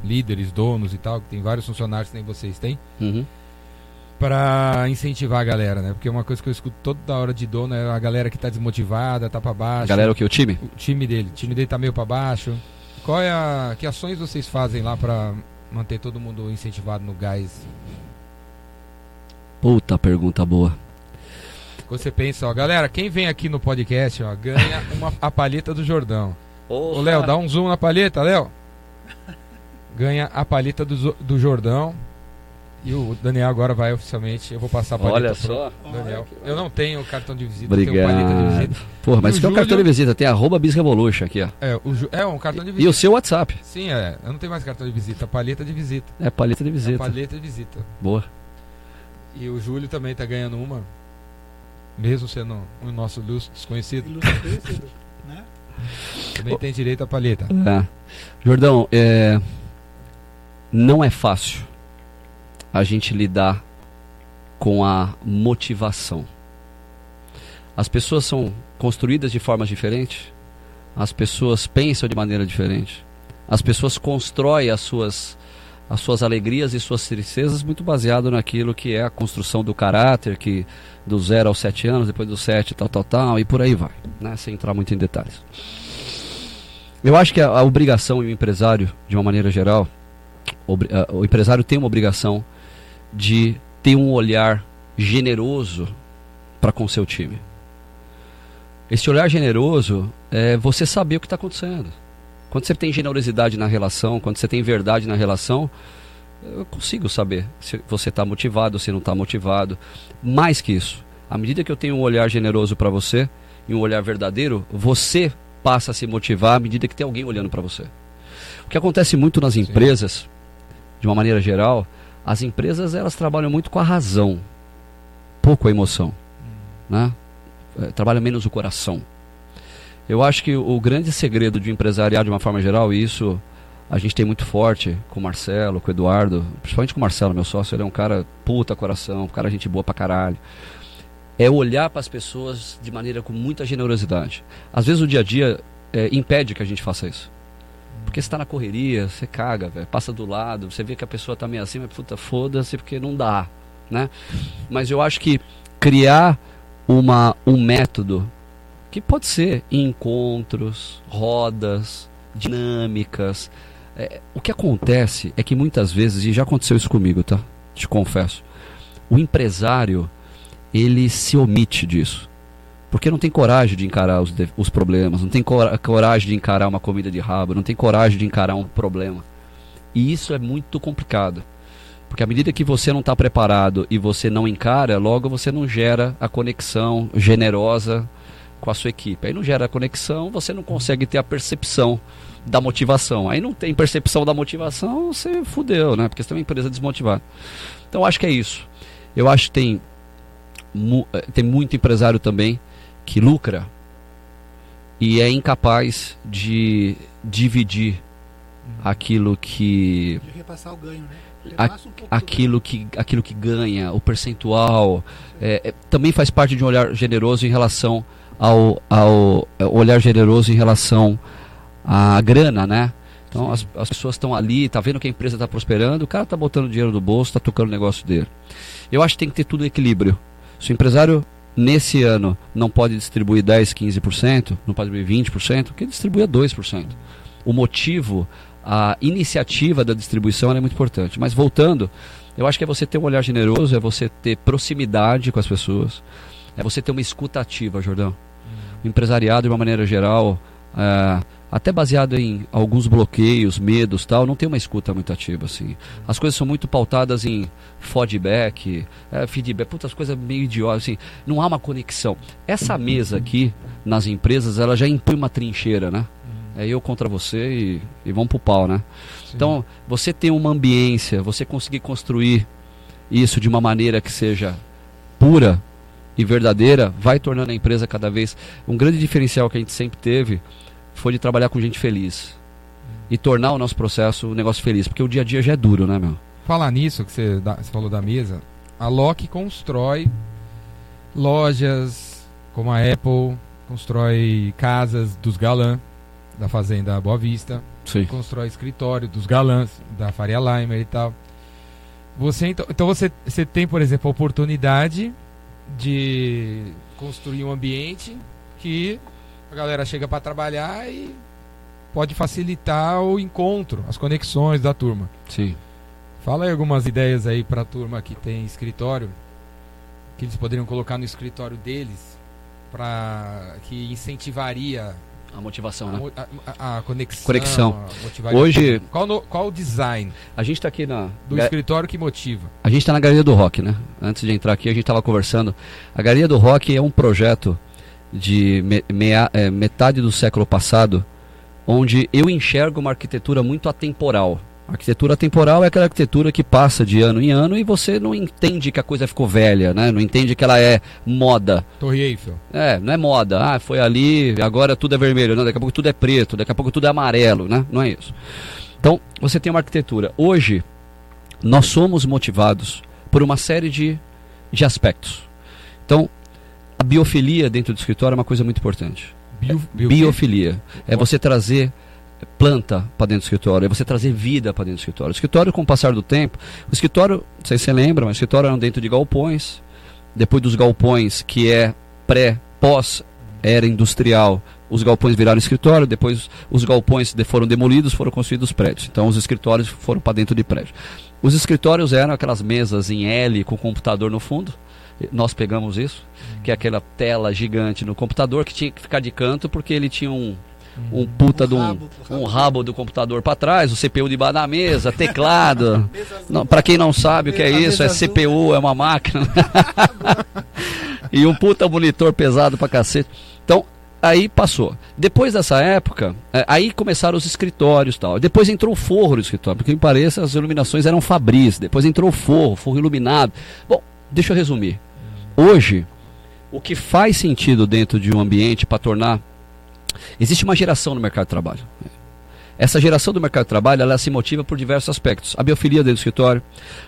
líderes, donos e tal, que tem vários funcionários que nem vocês têm, uhum. para incentivar a galera, né? Porque uma coisa que eu escuto toda hora de dono é a galera que está desmotivada, tá para baixo. Galera o que o time? O time dele, o time dele tá meio para baixo. Qual é a que ações vocês fazem lá para manter todo mundo incentivado no gás? Puta pergunta boa. Você pensa, ó, galera, quem vem aqui no podcast, ó, ganha uma, a palheta do Jordão. Ô, Léo, dá um zoom na palheta, Léo. Ganha a palheta do, do Jordão. E o Daniel agora vai oficialmente. Eu vou passar a palheta Olha só. Daniel. Eu não tenho cartão de visita, eu tenho palheta de Obrigado. visita. Porra, mas E o que é o cartão de visita? Tem arroba Bisrevolution aqui, ó. É, o, é um cartão de E visita. o seu WhatsApp. Sim, é. Eu não tenho mais cartão de visita, palheta de visita. É paleta de É visita. palheta de visita. Boa. E o Júlio também tá ganhando uma. Mesmo sendo o nosso ilustre desconhecido, Ilustre conhecido, né? também tem direito à palheta. É. Jordão, é... não é fácil a gente lidar com a motivação. As pessoas são construídas de formas diferentes, as pessoas pensam de maneira diferente, as pessoas constroem as suas, as suas alegrias e suas tristezas muito baseado naquilo que é a construção do caráter, que do zero aos sete anos, depois dos sete, tal, tal, tal, e por aí vai, né? sem entrar muito em detalhes. Eu acho que a, a obrigação e o empresário, de uma maneira geral, ah, o empresário tem uma obrigação de ter um olhar generoso para com seu time. Esse olhar generoso é você saber o que está acontecendo. Quando você tem generosidade na relação, quando você tem verdade na relação, eu consigo saber se você está motivado, se não está motivado. Mais que isso, à medida que eu tenho um olhar generoso para você e um olhar verdadeiro, você passa a se motivar à medida que tem alguém olhando para você. O que acontece muito nas empresas, de uma maneira geral, as empresas elas trabalham muito com a razão, pouco a emoção, né? Eh, Trabalham menos o coração. Eu acho que o grande segredo de empresariado de uma forma geral, e isso a gente tem muito forte com o Marcelo, com o Eduardo, principalmente com o Marcelo, meu sócio, ele é um cara puta coração, um cara gente boa pra caralho. É olhar para as pessoas de maneira com muita generosidade. Às vezes o dia a dia eh, impede que a gente faça isso. Porque você tá na correria, você caga, velho, passa do lado, você vê que a pessoa tá meio assim, mas puta, foda-se, porque não dá, né? Mas eu acho que criar uma, um método que pode ser encontros, rodas, dinâmicas. É, o que acontece é que muitas vezes, e já aconteceu isso comigo, tá? Te confesso. O empresário, ele se omite disso. Porque não tem coragem de encarar os, os problemas, não tem cora- coragem de encarar uma comida de rabo, não tem coragem de encarar um problema. E isso é muito complicado. Porque à medida que você não está preparado e você não encara, logo você não gera a conexão generosa com a sua equipe. Aí não gera conexão, você não consegue ter a percepção da motivação. Aí não tem percepção da motivação, você fudeu, né? Porque você tem uma empresa desmotivada. Então eu acho que é isso. Eu acho que tem, mu- eh, tem muito empresário também que lucra e é incapaz de dividir aquilo que De repassar o ganho, né? A- um aquilo que, aquilo que ganha, o percentual, é, é, também faz parte de um olhar generoso em relação ao, ao é, olhar generoso em relação à grana, né? Então as, as pessoas estão ali, tá vendo que a empresa está prosperando, o cara tá botando dinheiro no bolso, tá tocando o negócio dele. Eu acho que tem que ter tudo equilíbrio. Se o empresário nesse ano não pode distribuir 10, 15%, não pode distribuir 20%, que distribua 2%. O motivo, a iniciativa da distribuição é muito importante. Mas voltando, eu acho que é você ter um olhar generoso, é você ter proximidade com as pessoas, é você ter uma escuta ativa, Jordão. O empresariado, de uma maneira geral, é, até baseado em alguns bloqueios, medos tal, não tem uma escuta muito ativa assim. As coisas são muito pautadas em feedback, é, feedback, putas coisas meio idiotas assim. Não há uma conexão. Essa mesa aqui nas empresas, ela já impõe uma trincheira, né? É eu contra você e, e vamos pro pau, né? Sim. Então, você ter uma ambiência, você conseguir construir isso de uma maneira que seja pura e verdadeira, vai tornando a empresa cada vez. Um grande diferencial que a gente sempre teve foi de trabalhar com gente feliz. E tornar o nosso processo um negócio feliz. Porque o dia a dia já é duro, né, meu? Falar nisso que você, você falou da mesa, a Loki constrói lojas como a Apple, constrói casas dos galãs da Fazenda Boa Vista, Sim. constrói escritório dos galãs da Faria Limer e tal. Você então, então você, você tem, por exemplo, a oportunidade de construir um ambiente que a galera chega para trabalhar e pode facilitar o encontro, as conexões da turma. Sim. Fala aí algumas ideias aí para a turma que tem escritório, que eles poderiam colocar no escritório deles, para que incentivaria A motivação, né? a- a- a conexão. Conexão. a- Hoje- qual, no- qual o design A gente tá aqui na. do ga- escritório que motiva? A gente está na Galeria do Rock, né? Antes de entrar aqui, a gente estava conversando. A Galeria do Rock é um projeto de me- mea- é, metade do século passado, onde eu enxergo uma arquitetura muito atemporal. A arquitetura atemporal é aquela arquitetura que passa de ano em ano e você não entende que a coisa ficou velha, né? Não entende que ela é moda. Torre Eiffel. É, não é moda. Ah, foi ali, agora tudo é vermelho. Não, daqui a pouco tudo é preto, daqui a pouco tudo é amarelo, né? Não é isso. Então, você tem uma arquitetura. Hoje, nós somos motivados por uma série de, de aspectos. Então, a biofilia dentro do escritório é uma coisa muito importante. Bio, bio- Biofilia. É você trazer planta para dentro do escritório, é você trazer vida para dentro do escritório. O escritório, com o passar do tempo, o escritório, não sei se você lembra, mas o escritório era dentro de galpões. Depois dos galpões, que é pré, pós era industrial, os galpões viraram escritório, depois os galpões foram demolidos, foram construídos prédios. Então os escritórios foram para dentro de prédio. Os escritórios eram aquelas mesas em L com computador no fundo. Nós pegamos isso, que é aquela tela gigante no computador que tinha que ficar de canto porque ele tinha um, um puta de um, rabo, um rabo do computador para trás, o CPU debaixo da mesa, teclado. Para quem não sabe o que é isso, é. CPU, é uma máquina. e um puta monitor pesado pra cacete. Então, aí passou. Depois dessa época, é, aí começaram os escritórios e tal. Depois entrou o forro do escritório, porque me parece as iluminações eram fabris. Depois entrou o forro, forro iluminado. Bom, deixa eu resumir. Hoje, o que faz sentido dentro de um ambiente para tornar. Existe uma geração no mercado de trabalho. Essa geração do mercado de trabalho ela se motiva por diversos aspectos. A biofilia dentro do escritório,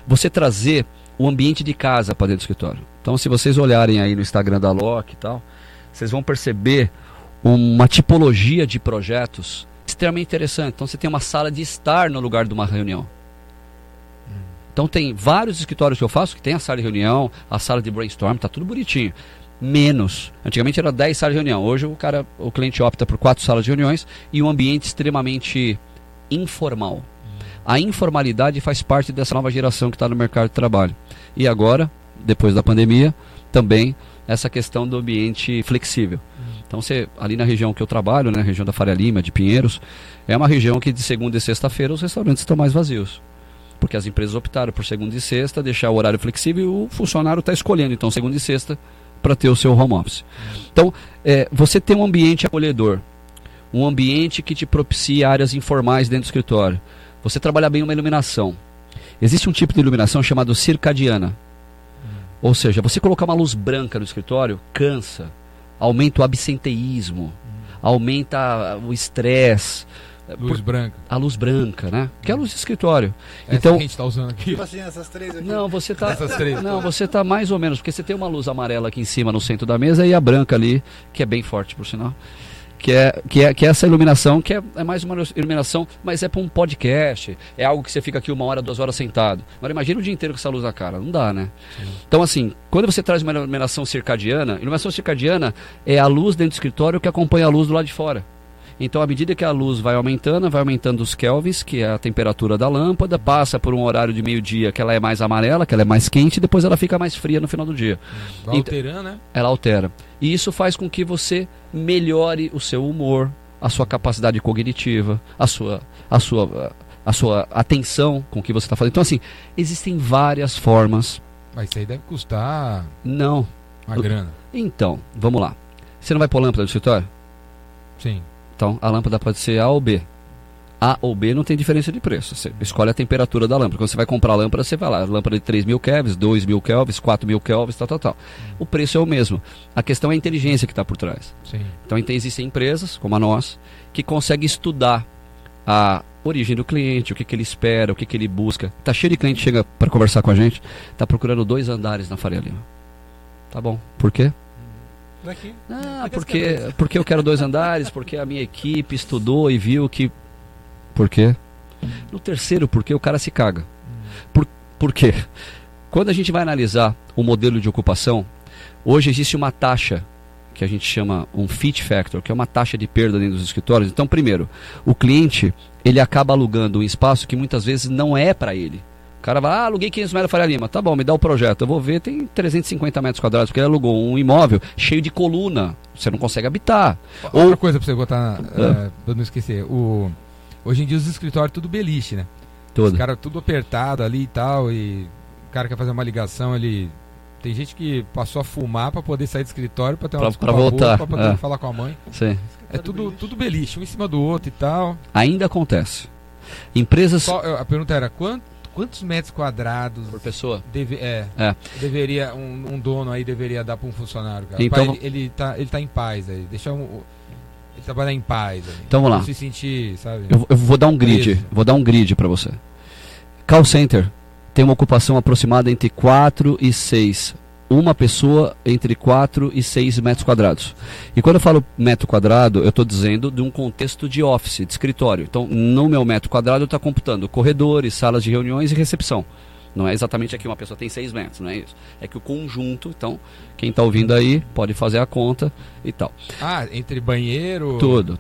você trazer o ambiente de casa para dentro do escritório. Então, se vocês olharem aí no Instagram da Loki e tal, vocês vão perceber uma tipologia de projetos extremamente interessante. Então, você tem uma sala de estar no lugar de uma reunião. Então, tem vários escritórios que eu faço que tem a sala de reunião, a sala de brainstorm, tá tudo bonitinho. Menos. Antigamente era 10 salas de reunião. Hoje o cara, o cliente opta por quatro salas de reuniões e um ambiente extremamente informal. A informalidade faz parte dessa nova geração que está no mercado de trabalho. E agora, depois da pandemia, também essa questão do ambiente flexível. Então, você, ali na região que eu trabalho, na região da Faria Lima, de Pinheiros, é uma região que de segunda e sexta-feira os restaurantes estão mais vazios. Porque as empresas optaram por segunda e sexta, deixar o horário flexível e o funcionário está escolhendo, então, segunda e sexta, para ter o seu home office. Então, é, você tem um ambiente acolhedor, um ambiente que te propicia áreas informais dentro do escritório. Você trabalha bem uma iluminação. Existe um tipo de iluminação chamado circadiana. Ou seja, você colocar uma luz branca no escritório cansa, aumenta o absenteísmo, aumenta o estresse. Luz Por- branca. A luz branca, né? Que é a luz de escritório. Essa Então- que a gente tá usando aqui. Tipo assim, essas três aqui. Não, você tá. Essas três. Não, você tá mais ou menos, porque você tem uma luz amarela aqui em cima no centro da mesa e a branca ali, que é bem forte por sinal. Que é, que é, que é essa iluminação, que é, é mais uma iluminação, mas é para um podcast. É algo que você fica aqui uma hora, duas horas sentado. Agora imagina o dia inteiro com essa luz na cara. Não dá, né? Então, assim, quando você traz uma iluminação circadiana, iluminação circadiana é a luz dentro do escritório que acompanha a luz do lado de fora. Então, à medida que a luz vai aumentando, vai aumentando os kelvins, que é a temperatura da lâmpada, passa por um horário de meio-dia que ela é mais amarela, que ela é mais quente, e depois ela fica mais fria no final do dia. Vai Então- alterando, né? Ela altera. E isso faz com que você melhore o seu humor, a sua capacidade cognitiva, a sua, a sua, a sua atenção com o que você está fazendo. Então, assim, existem várias formas. Mas isso aí deve custar Não. uma grana. Então, vamos lá. Você não vai pôr lâmpada no escritório? Sim. Então, a lâmpada pode ser A ou B. A ou B não tem diferença de preço. Você escolhe a temperatura da lâmpada. Quando você vai comprar a lâmpada, você vai lá. Lâmpada de 3 mil kelvins, 2 mil kelvins, 4 mil kelvins, tal, tal, tal. O preço é o mesmo. A questão é a inteligência que está por trás. Sim. Então, ente- existem empresas, como a nossa, que conseguem estudar a origem do cliente, o que, que ele espera, o que, que ele busca. Tá cheio de cliente que chega para conversar com a gente, tá procurando dois andares na Faria Lima. Tá bom. Por quê? Daqui. Ah, porque, porque eu quero dois andares, porque a minha equipe estudou e viu que. Por quê? No terceiro, porque o cara se caga. Por, por quê? Quando a gente vai analisar o modelo de ocupação, hoje existe uma taxa que a gente chama um fit factor, que é uma taxa de perda dentro dos escritórios. Então, primeiro, o cliente ele acaba alugando um espaço que muitas vezes não é para ele. O cara vai, ah, aluguei 500 metros Faria Lima. Tá bom, me dá o projeto. Eu vou ver, tem 350 metros quadrados, porque ele alugou um imóvel cheio de coluna. Você não consegue habitar. Outra Ou... coisa para você botar, é. uh, pra não esquecer. O... Hoje em dia os escritórios tudo beliche, né? Tudo. Os caras tudo apertado ali e tal, e o cara quer fazer uma ligação, ele tem gente que passou a fumar para poder sair do escritório para ter uma pra, pra voltar, para poder é. falar com a mãe. Sim. É tudo, tudo beliche, um em cima do outro e tal. Ainda acontece. Empresas. Só, a pergunta era quanto, quantos metros quadrados por pessoa deve, é, é. deveria um, um, dono aí deveria dar para um funcionário? Cara? Então, ele, ele tá ele tá em paz aí, deixa um, ele trabalhar em paz. Aí. Então vamos lá. Se sentir, sabe? Eu, eu vou dar um grid, preso. vou dar um grid para você. Call center tem uma ocupação aproximada entre 4 e 6 uma pessoa entre 4 e 6 metros quadrados. E quando eu falo metro quadrado, eu estou dizendo de um contexto de office, de escritório. Então, no meu metro quadrado, eu estou computando corredores, salas de reuniões e recepção. Não é exatamente aqui uma pessoa tem 6 metros, não é isso. É que o conjunto, então, quem está ouvindo aí pode fazer a conta e tal. Ah, entre banheiro. Tudo.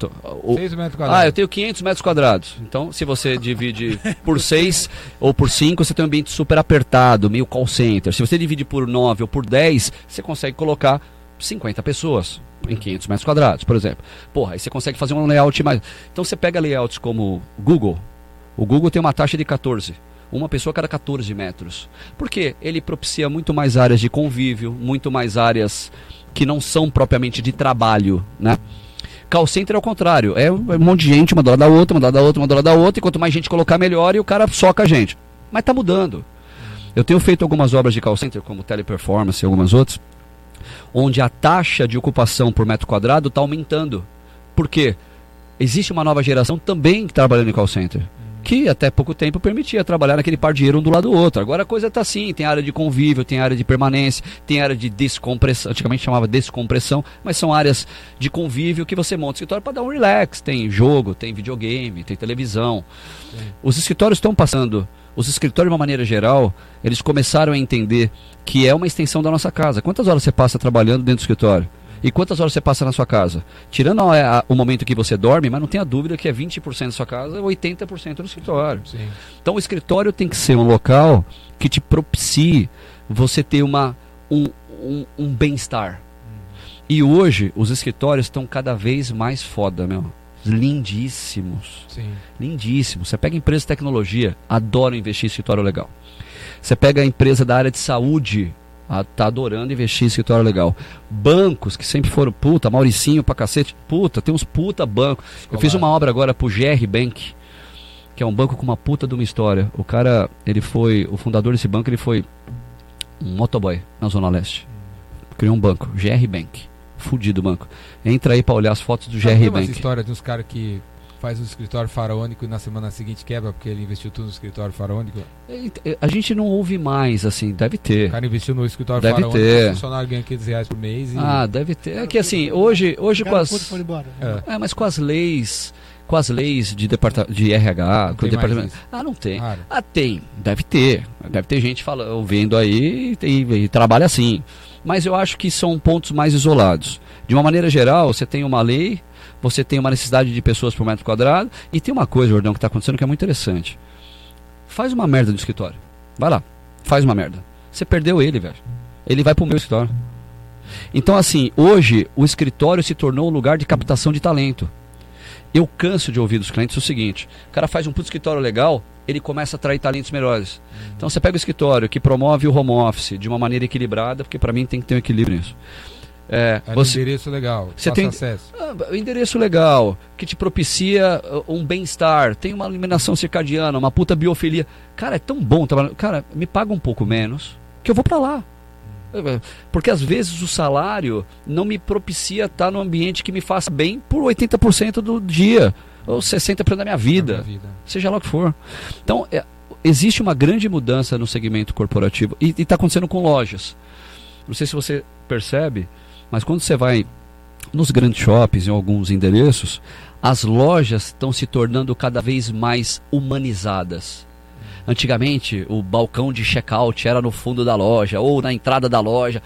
6 metros quadrados. Ah, eu tenho 500 metros quadrados. Então, se você divide por 6 ou por 5, você tem um ambiente super apertado, meio call center. Se você divide por 9 ou por 10, você consegue colocar 50 pessoas em 500 metros quadrados, por exemplo. Porra, aí você consegue fazer um layout mais. Então, você pega layouts como Google. O Google tem uma taxa de 14 uma pessoa a cada 14 metros. Porque ele propicia muito mais áreas de convívio, muito mais áreas que não são propriamente de trabalho, né? Call center é o contrário, é um monte de gente, uma do lado da outra, uma do lado da outra, uma do lado da outra, e quanto mais gente colocar, melhor, e o cara soca a gente. Mas está mudando. Eu tenho feito algumas obras de call center, como teleperformance e algumas outras, onde a taxa de ocupação por metro quadrado está aumentando. Por quê? Existe uma nova geração também trabalhando em call center que até pouco tempo permitia trabalhar naquele par de dinheiro um do lado do outro. Agora a coisa está assim, tem área de convívio, tem área de permanência, tem área de descompressão, antigamente chamava descompressão, mas são áreas de convívio que você monta o escritório para dar um relax, tem jogo, tem videogame, tem televisão. Sim. Os escritórios estão passando, os escritórios de uma maneira geral, eles começaram a entender que é uma extensão da nossa casa. Quantas horas você passa trabalhando dentro do escritório? E quantas horas você passa na sua casa? Tirando a, a, o momento que você dorme, mas não tenha dúvida que é 20% da sua casa, 80% no escritório. Sim. Então o escritório tem que ser um local que te propicie você ter uma, um, um, um bem-estar. E hoje os escritórios estão cada vez mais foda, meu. Lindíssimos. Sim. Lindíssimos. Você pega empresa de tecnologia, adora investir em escritório legal. Você pega a empresa da área de saúde, a, tá adorando investir em escritório legal. Bancos que sempre foram, puta, Mauricinho pra cacete, puta, tem uns puta banco. Eu fiz uma obra agora pro GR Bank, que é um banco com uma puta de uma história. O cara, ele foi, o fundador desse banco, ele foi um motoboy na Zona Leste. Criou um banco, GR Bank. Fudido o banco. Entra aí pra olhar as fotos do GR Bank. Essa história de uns caras que faz um escritório faraônico e na semana seguinte quebra porque ele investiu tudo no escritório faraônico? A gente não ouve mais, assim, deve ter. O cara investiu no escritório deve faraônico, ter. o funcionário ganha 500 reais por mês. E... Ah, deve ter. É que assim, hoje, hoje com as. É. é. mas com as leis. Com as leis de, departa de RH, com o departamento. Ah, não tem. Claro. Ah, tem. Deve ter. Deve ter gente falando, ouvindo aí e, e, e trabalha assim. Mas eu acho que são pontos mais isolados. De uma maneira geral, você tem uma lei você tem uma necessidade de pessoas por metro quadrado. E tem uma coisa, Jordão, que está acontecendo que é muito interessante. Faz uma merda no escritório. Vai lá, faz uma merda. Você perdeu ele, velho. Ele vai pro meu escritório. Então, assim, hoje o escritório se tornou um lugar de captação de talento. Eu canso de ouvir dos clientes o seguinte: o cara faz um puto escritório legal, ele começa a atrair talentos melhores. Então, você pega o escritório que promove o home office de uma maneira equilibrada, porque para mim tem que ter um equilíbrio nisso. É, é você, endereço legal, você tem acesso. Ah, endereço legal, que te propicia uh, um bem-estar, tem uma eliminação circadiana, uma puta biofilia. Cara, é tão bom trabalhar. Cara, me paga um pouco menos, que eu vou para lá. Porque às vezes o salário não me propicia estar num ambiente que me faça bem por 80% do dia, ou 60% da minha vida, da minha vida. seja lá o que for. Então, é, existe uma grande mudança no segmento corporativo e está acontecendo com lojas. Não sei se você percebe, mas quando você vai nos grandes shoppings, em alguns endereços, as lojas estão se tornando cada vez mais humanizadas. Antigamente, o balcão de check-out era no fundo da loja ou na entrada da loja.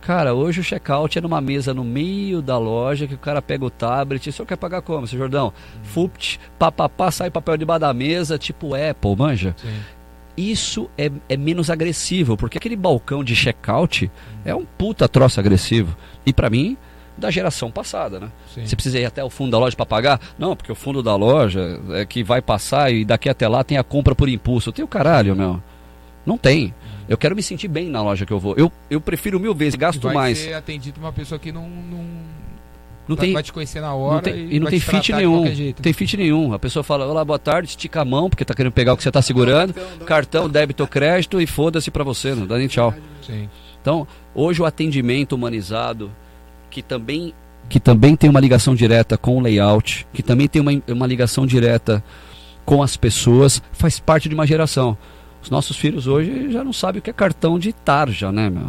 Cara, hoje o checkout é numa mesa no meio da loja que o cara pega o tablet. O senhor quer pagar como, seu Jordão? Fupt, papapá, sai papel debaixo da mesa, tipo Apple, manja? Sim. Isso é, é menos agressivo, porque aquele balcão de checkout é um puta troço agressivo. E pra mim, da geração passada, né? Sim. Você precisa ir até o fundo da loja para pagar? Não, porque o fundo da loja é que vai passar e daqui até lá tem a compra por impulso. Tem o caralho, meu. Não tem. Eu quero me sentir bem na loja que eu vou. Eu, eu prefiro mil vezes, gasto vai mais. ser atendido uma pessoa que não, não, Não vai, tem, vai te conhecer na hora não tem, e, e não vai tem te fit nenhum. jeito. Tem fit nenhum. A pessoa fala, olá, boa tarde, estica a mão, porque tá querendo pegar o que você tá segurando. Cartão, débito, crédito e foda-se pra você, não dá nem tchau. Sim. Então, hoje o atendimento humanizado, que também, que também tem uma ligação direta com o layout, que também tem uma, uma ligação direta com as pessoas, faz parte de uma geração. Os nossos filhos hoje já não sabem o que é cartão de tarja, né, meu?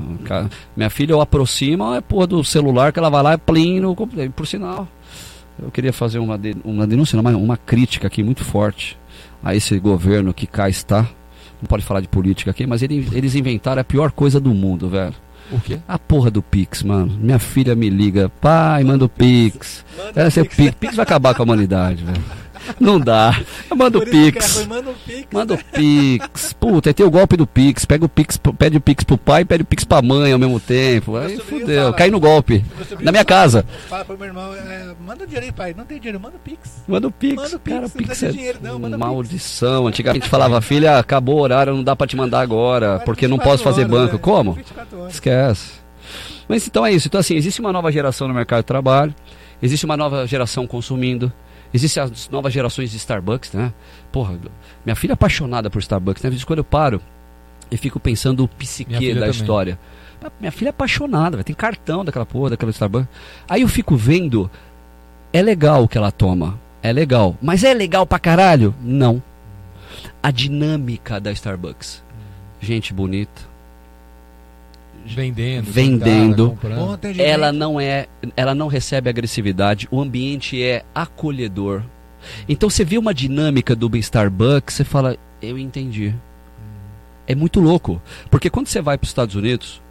Minha filha ou aproxima é porra do celular que ela vai lá e plim no computador. Por sinal, eu queria fazer uma, de- uma denúncia, mas uma crítica aqui muito forte a esse governo que cá está. Não pode falar de política aqui, mas ele- eles inventaram a pior coisa do mundo, velho. O quê? A porra do Pix, mano. Minha filha me liga, pai, manda o Pix. Essa é Pix. Pix vai acabar com a humanidade, velho. Não dá. Manda o Pix. Manda o Pix. Manda o Pix. Puta, aí tem o golpe do Pix. Pega o Pix, pede o Pix pro pai e pede o Pix pra mãe ao mesmo tempo. Aí fudeu. fala. Cai no golpe. Na minha casa. Fala pro meu irmão, é, manda dinheiro aí, pai. Não tem dinheiro, manda o Pix. Manda o Pix. Manda o Pix, Cara, o Pix é de dinheiro, não, manda o Pix. maldição. Antigamente falava, filha, acabou o horário, não dá pra te mandar agora, porque não posso fazer 24 horas, banco. né? Como? 24 horas. Esquece. Mas então é isso. Então, assim, existe uma nova geração no mercado de trabalho, existe uma nova geração consumindo, existem as novas gerações de Starbucks, né? Porra, minha filha é apaixonada por Starbucks, né? Às vezes quando eu paro e fico pensando o psique da também. história. Ah, Minha filha é apaixonada, véio, tem cartão daquela porra, daquela Starbucks. Aí eu fico vendo, é legal o que ela toma, é legal. Mas é legal pra caralho? Não. A dinâmica da Starbucks. Gente bonita, Vendendo. Vendendo. atendimento. ela não é, ela não recebe agressividade, o ambiente é acolhedor. Então você vê uma dinâmica do Starbucks, você fala, eu entendi. É muito louco, porque quando você vai para os Estados Unidos,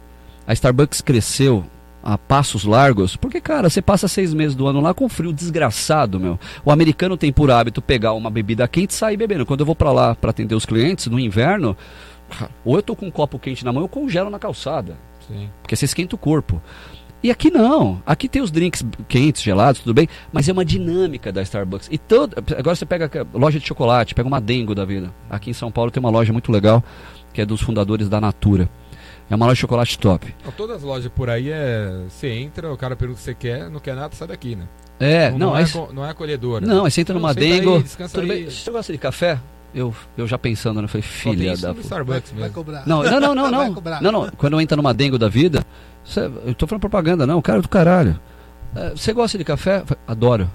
a Starbucks cresceu a passos largos, porque cara, você passa seis meses do ano lá com frio desgraçado, meu. O americano tem por hábito pegar uma bebida quente e sair bebendo. Quando eu vou para lá para atender os clientes no inverno, ou eu tô com um copo quente na mão, eu congelo na calçada Sim. porque você esquenta o corpo. E aqui não. Aqui tem os drinks quentes, gelados, tudo bem, mas é uma dinâmica da Starbucks. E todo, agora você pega loja de chocolate, pega uma Dengo da vida. Aqui em São Paulo tem uma loja muito legal, que é dos fundadores da Natura. É uma loja de chocolate top. Todas as lojas por aí é. Você entra, o cara pergunta o que você quer, não quer nada, sai daqui, né? É, não, não, não, é, é, não é acolhedora. não, aí você entra Não, numa aí, Dengo. descansa tudo aí. bem? Você gosta de café? Eu, eu já pensando, né? Eu falei, filha da. no pu- Starbucks vai, mesmo. vai cobrar. Não, não, não, não, não. Não, não. Quando eu entro numa Dengo da vida, cê- eu tô falando propaganda, não, cara do caralho. É, Você gosta de café? Adoro.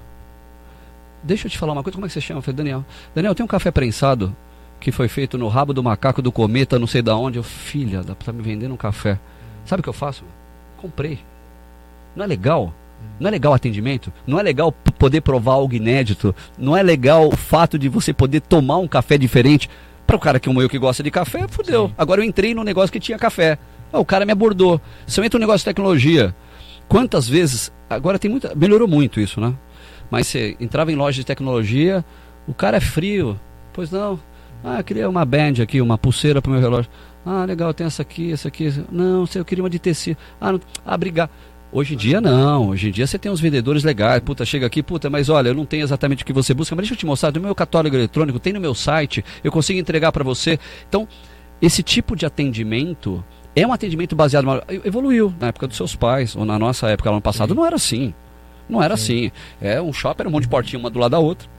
Deixa eu te falar uma coisa, como é que você chama? Eu falei, Daniel. Daniel, tem um café prensado que foi feito no rabo do macaco do cometa, não sei da onde. Eu, filha, da- tá me vendendo um café. Sabe o que eu faço? Comprei. Não é legal? Não é legal o atendimento? Não é legal poder provar algo inédito? Não é legal o fato de você poder tomar um café diferente? Para o cara que como eu que gosta de café, fudeu. Sim. Agora eu entrei num negócio que tinha café. Ah, o cara me abordou. Se eu entro no negócio de tecnologia, quantas vezes. Agora tem muita. Melhorou muito isso, né? Mas você entrava em loja de tecnologia, o cara é frio. Pois não. Ah, eu queria uma band aqui, uma pulseira pro meu relógio. Ah, legal, tem essa aqui, essa aqui. Não, sei, eu queria uma de tecido. Ah, não... ah, obrigado. Hoje em dia não, hoje em dia você tem uns vendedores legais, puta, chega aqui, puta, mas olha, eu não tenho exatamente o que você busca, mas deixa eu te mostrar, do meu catálogo eletrônico, tem no meu site, eu consigo entregar para você. Então, esse tipo de atendimento é um atendimento baseado, evoluiu na época dos seus pais, ou na nossa época, lá no passado, Sim. não era assim. Não era assim. É um shopping, era um monte de portinha uma do lado da outra.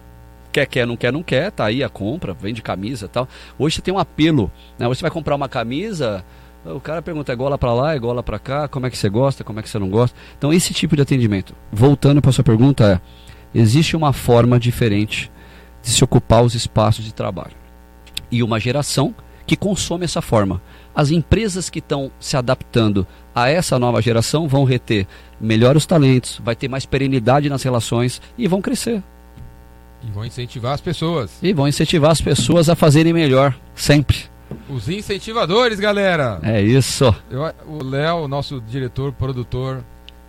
Quer, quer, não quer, não quer, tá aí a compra, vende camisa e tal. Hoje você tem um apelo, né? Hoje você vai comprar uma camisa, o cara pergunta, é gola pra lá, é gola pra cá, como é que você gosta, como é que você não gosta. Então esse tipo de atendimento. Voltando para sua pergunta é, existe uma forma diferente de se ocupar os espaços de trabalho. E uma geração que consome essa forma. As empresas que estão se adaptando a essa nova geração vão reter melhor os talentos, vai ter mais perenidade nas relações e vão crescer. E vão incentivar as pessoas. E vão incentivar as pessoas a fazerem melhor, sempre. Os incentivadores, galera. É isso. Eu- o Léo, nosso diretor, produtor,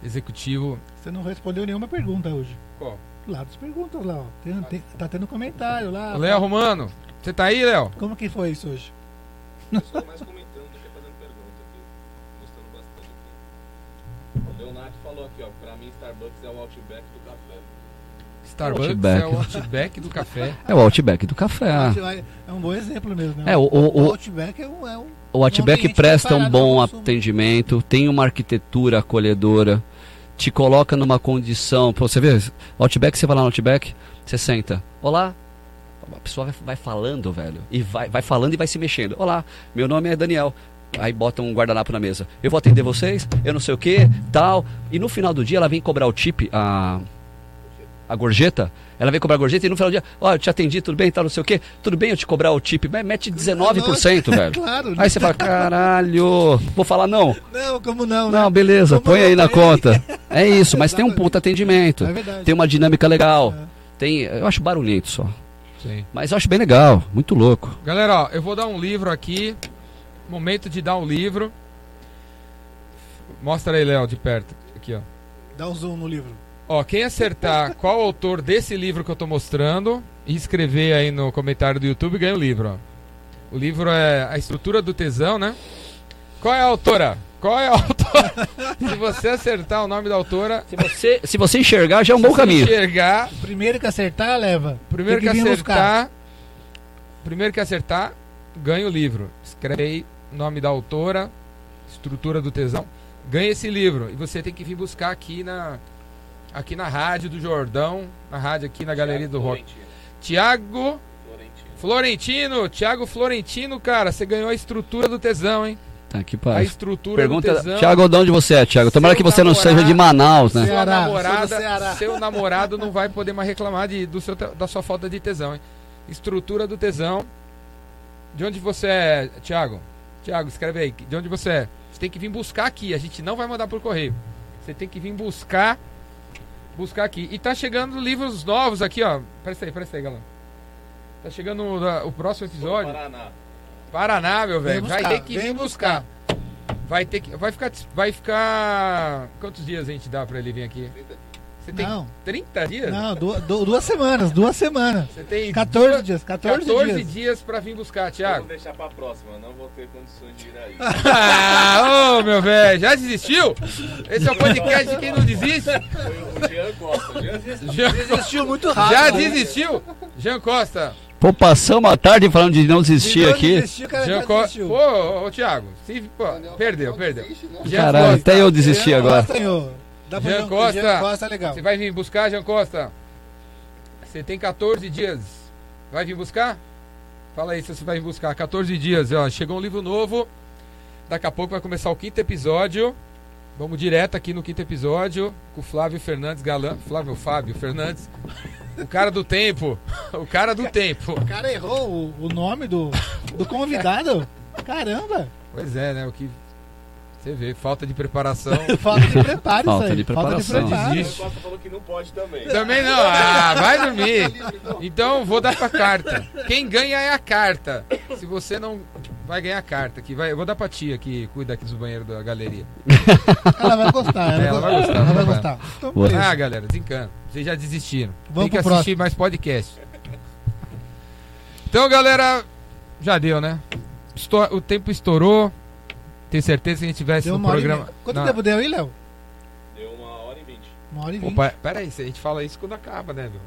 executivo. Você não respondeu nenhuma pergunta hoje. Qual? Lá das perguntas lá, ó. Tem- tem- tá tendo comentário lá. O Léo Romano. Você tá aí, Léo? Como que foi isso hoje? Eu sou mais comentando do que fazendo pergunta aqui. Gostando bastante aqui. O Leonardo falou aqui, ó. Starbucks Outback. é o Outback do café. É o Outback do café. É um bom exemplo mesmo. né? É, o- o- o- Outback é um. É um O Outback presta um bom atendimento, tem uma arquitetura acolhedora, te coloca numa condição. Pô, você vê, Outback, você vai lá no Outback, você senta. Olá. A pessoa vai, vai falando, velho. E vai, vai falando e vai se mexendo. Olá, meu nome é Daniel. Aí bota um guardanapo na mesa. Eu vou atender vocês, eu não sei o que, tal. E no final do dia ela vem cobrar o tip, a, a gorjeta. Ela vem cobrar a gorjeta e no final do dia, ó, eu te atendi, tudo bem, tal, não sei o que. Tudo bem eu te cobrar o tip, mas mete 19%, velho. Claro. Aí você fala, caralho, vou falar não. Não, como não, né? Não, beleza, Como põe aí na não? Aí. conta. É isso, mas tem um puta atendimento. É verdade. Tem uma dinâmica legal. É. Tem, eu acho barulhento só. Sim. Mas eu acho bem legal, muito louco. Galera, ó, eu vou dar um livro aqui. Momento de dar um livro. Mostra aí, Léo, de perto. Aqui, ó. Dá um zoom no livro. Ó, quem acertar qual autor desse livro que eu tô mostrando e escrever aí no comentário do YouTube ganha o livro, ó. O livro é A Estrutura do Tesão, né? Qual é a autora? Qual é a autora? Se você acertar o nome da autora, Se você, se você enxergar, já é um bom se caminho. enxergar, O primeiro que acertar, leva. primeiro que, vir acertar, primeiro que acertar, ganha o livro. Escreve aí o nome da autora, Estrutura do Tesão, ganha esse livro e você tem que vir buscar aqui na aqui na rádio do Jordão, na rádio aqui na Galeria do Rock. Florentino. Tiago Florentino. Florentino, Thiago Florentino, cara, você ganhou a estrutura do tesão, hein? Tá, que A paz. estrutura Pergunta, do tesão. Thiago, de onde você é, Thiago? Tomara Seu que você não namorado- seja de Manaus, né? Ceará, namorada, Ceará. seu namorado não vai poder mais reclamar de, do seu, da sua falta de tesão, hein? Estrutura do tesão. De onde você é, Thiago? Thiago, escreve aí. De onde você é? Você tem que vir buscar aqui. A gente não vai mandar por correio. Você tem que vir buscar. Buscar aqui. E tá chegando livros novos aqui, ó. Presta aí, presta aí, galera. Tá chegando o, da- o próximo episódio. Paraná. Paraná, meu velho. Vai buscar, ter que vir buscar. Vai ter que. Vai ficar. Vai ficar. Quantos dias a gente dá pra ele vir aqui? Você tem Não, 30 dias? não, du- du- duas semanas, duas semanas. Você tem 14 duas- dias, 14, 14 dias. dias pra vir buscar, Vamos Thiago. deixar pra próxima, não vou ter condições de ir aí. Ah, ô meu velho, já desistiu? Esse é o podcast de quem não desiste? Foi o Jean Costa. Jean desistiu. Já, Desistiu muito rápido. já né? desistiu? Jean Costa. Pô, passamos a tarde falando de não desistir Então aqui. desistiu, o cara Jean desistiu. Pô, ô, ô, Thiago, se, pô, perdeu, perdeu. Jean Caralho, Costa, até eu desisti Jean agora. Costa. Dá Jean Costa. Jean Costa é legal. Você vai vir buscar, Jean Costa? Você tem 14 dias. Vai vir buscar? Fala aí se você vai vir buscar. 14 dias, ó. Chegou um livro novo. Daqui a pouco vai começar o quinto episódio. Vamos direto aqui no quinto episódio com o Flávio Fernandes Galã. Flávio Fábio Fernandes. O cara do tempo. O cara do tempo. O cara errou o, o nome do, do convidado. Caramba. Pois é, né? O que. Você vê, falta de preparação. Falta de preparo Falta isso aí. de preparação. Falta de preparo. Costa falou que não pode também. Também não. Ah, vai dormir. Então vou dar pra carta. Quem ganha é a carta. Se você não. Vai ganhar a carta. Que vai, eu vou dar pra tia que cuida aqui dos banheiros da galeria. Ela vai gostar. Ela, É, ela vai gostar, Ela vai vai. gostar. Então. Ah, galera, desencana. Vocês já desistiram. Vamos Tem que assistir mais podcast. Então, galera, já deu, né? O tempo estourou. Tenho certeza que a gente tivesse Deu e programa. Quanto Não. tempo deu aí, Léo? Deu uma hora e vinte. Uma hora e vinte. Opa, pera aí, se a gente fala isso quando acaba, né, meu?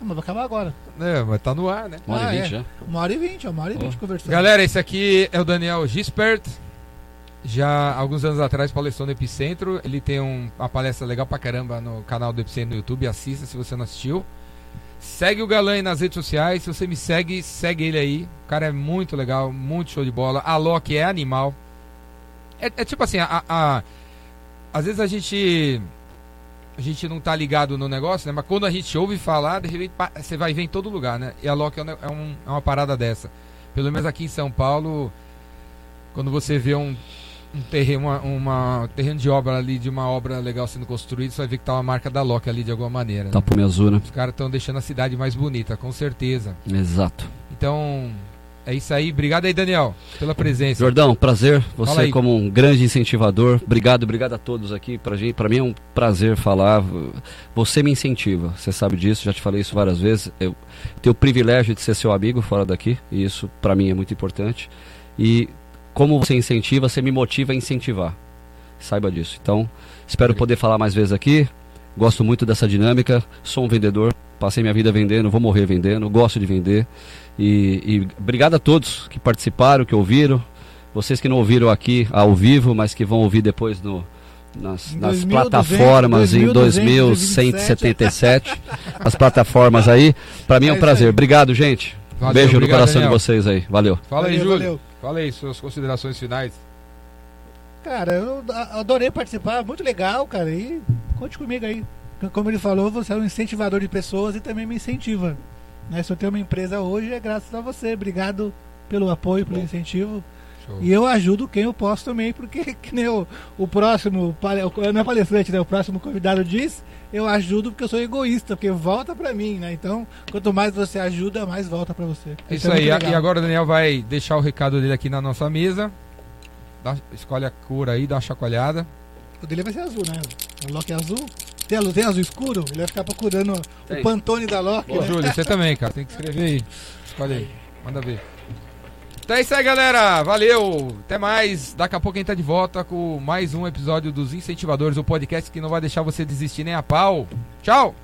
Ah, mas vai acabar agora. É, mas tá no ar, né? Uma hora Ah, e vinte é. já. Uma hora e vinte, uma hora e vinte conversando. Galera, esse aqui é o Daniel Gispert. Já alguns anos atrás palestrou no Epicentro. Ele tem um- uma palestra legal pra caramba no canal do Epicentro no YouTube. Assista se você não assistiu. Segue o Galã aí nas redes sociais. Se você me segue, segue ele aí. O cara é muito legal, muito show de bola. A Loki é animal. É, é tipo assim, a, a- às vezes a gente a gente não tá ligado no negócio, né? Mas quando a gente ouve falar, de repente você vai ver em todo lugar, né? E a Loki é, um é um- é uma parada dessa. Pelo menos aqui em São Paulo, quando você vê um, um terreno, uma, uma- terreno de obra ali, de uma obra legal sendo construída, você vai ver que tá uma marca da Loki ali de alguma maneira. né? Tapume azul, né? Os caras estão deixando a cidade mais bonita, com certeza. Exato. Então, É isso aí. Obrigado aí, Daniel, pela presença. Jordão, prazer. Você como um grande incentivador. Obrigado, obrigado a todos aqui. Pra, gente, pra mim é um prazer falar. Você me incentiva, você sabe disso, já te falei isso várias vezes. Eu tenho o privilégio de ser seu amigo fora daqui, e isso pra mim é muito importante. E como você incentiva, você me motiva a incentivar. Saiba disso. Então, espero poder falar mais vezes aqui. Gosto muito dessa dinâmica. Sou um vendedor. Passei minha vida vendendo, vou morrer vendendo. Gosto de vender. E, e obrigado a todos que participaram, que ouviram. Vocês que não ouviram aqui ao vivo, mas que vão ouvir depois no, nas, nas 2200, plataformas em 2177. as plataformas aí. Pra mim é É um isso prazer. Obrigado, gente. Valeu, Beijo obrigado, no coração Daniel. de vocês aí. Valeu. Fala aí, Valeu, Júlio. valeu. Fala aí suas considerações finais. Cara, eu adorei participar, muito legal, cara. E conte comigo aí. Como ele falou, você é um incentivador de pessoas e também me incentiva. Né? Se eu tenho uma empresa hoje, é graças a você. Obrigado pelo apoio, pelo incentivo. Show. E eu ajudo quem eu posso também, porque que nem o, o próximo, não é palestrante, né? O próximo convidado diz, eu ajudo porque eu sou egoísta, porque volta pra mim, né? Então, quanto mais você ajuda, mais volta pra você. É Isso é aí. legal. E agora o Daniel vai deixar o recado dele aqui na nossa mesa. Dá- escolhe a cor aí, dá uma chacoalhada. O dele vai ser azul, né? O Loki é azul. Tem, azul- tem azul escuro? Ele vai ficar procurando Tem. o Pantone da Loki. Ô, né? Júlio, você também, cara. Tem que escrever aí. Escolhe aí. Manda ver. Então é isso aí, galera. Valeu. Até mais. Daqui a pouco a gente tá de volta com mais um episódio dos Incentivadores, o podcast que não vai deixar você desistir nem a pau. Tchau.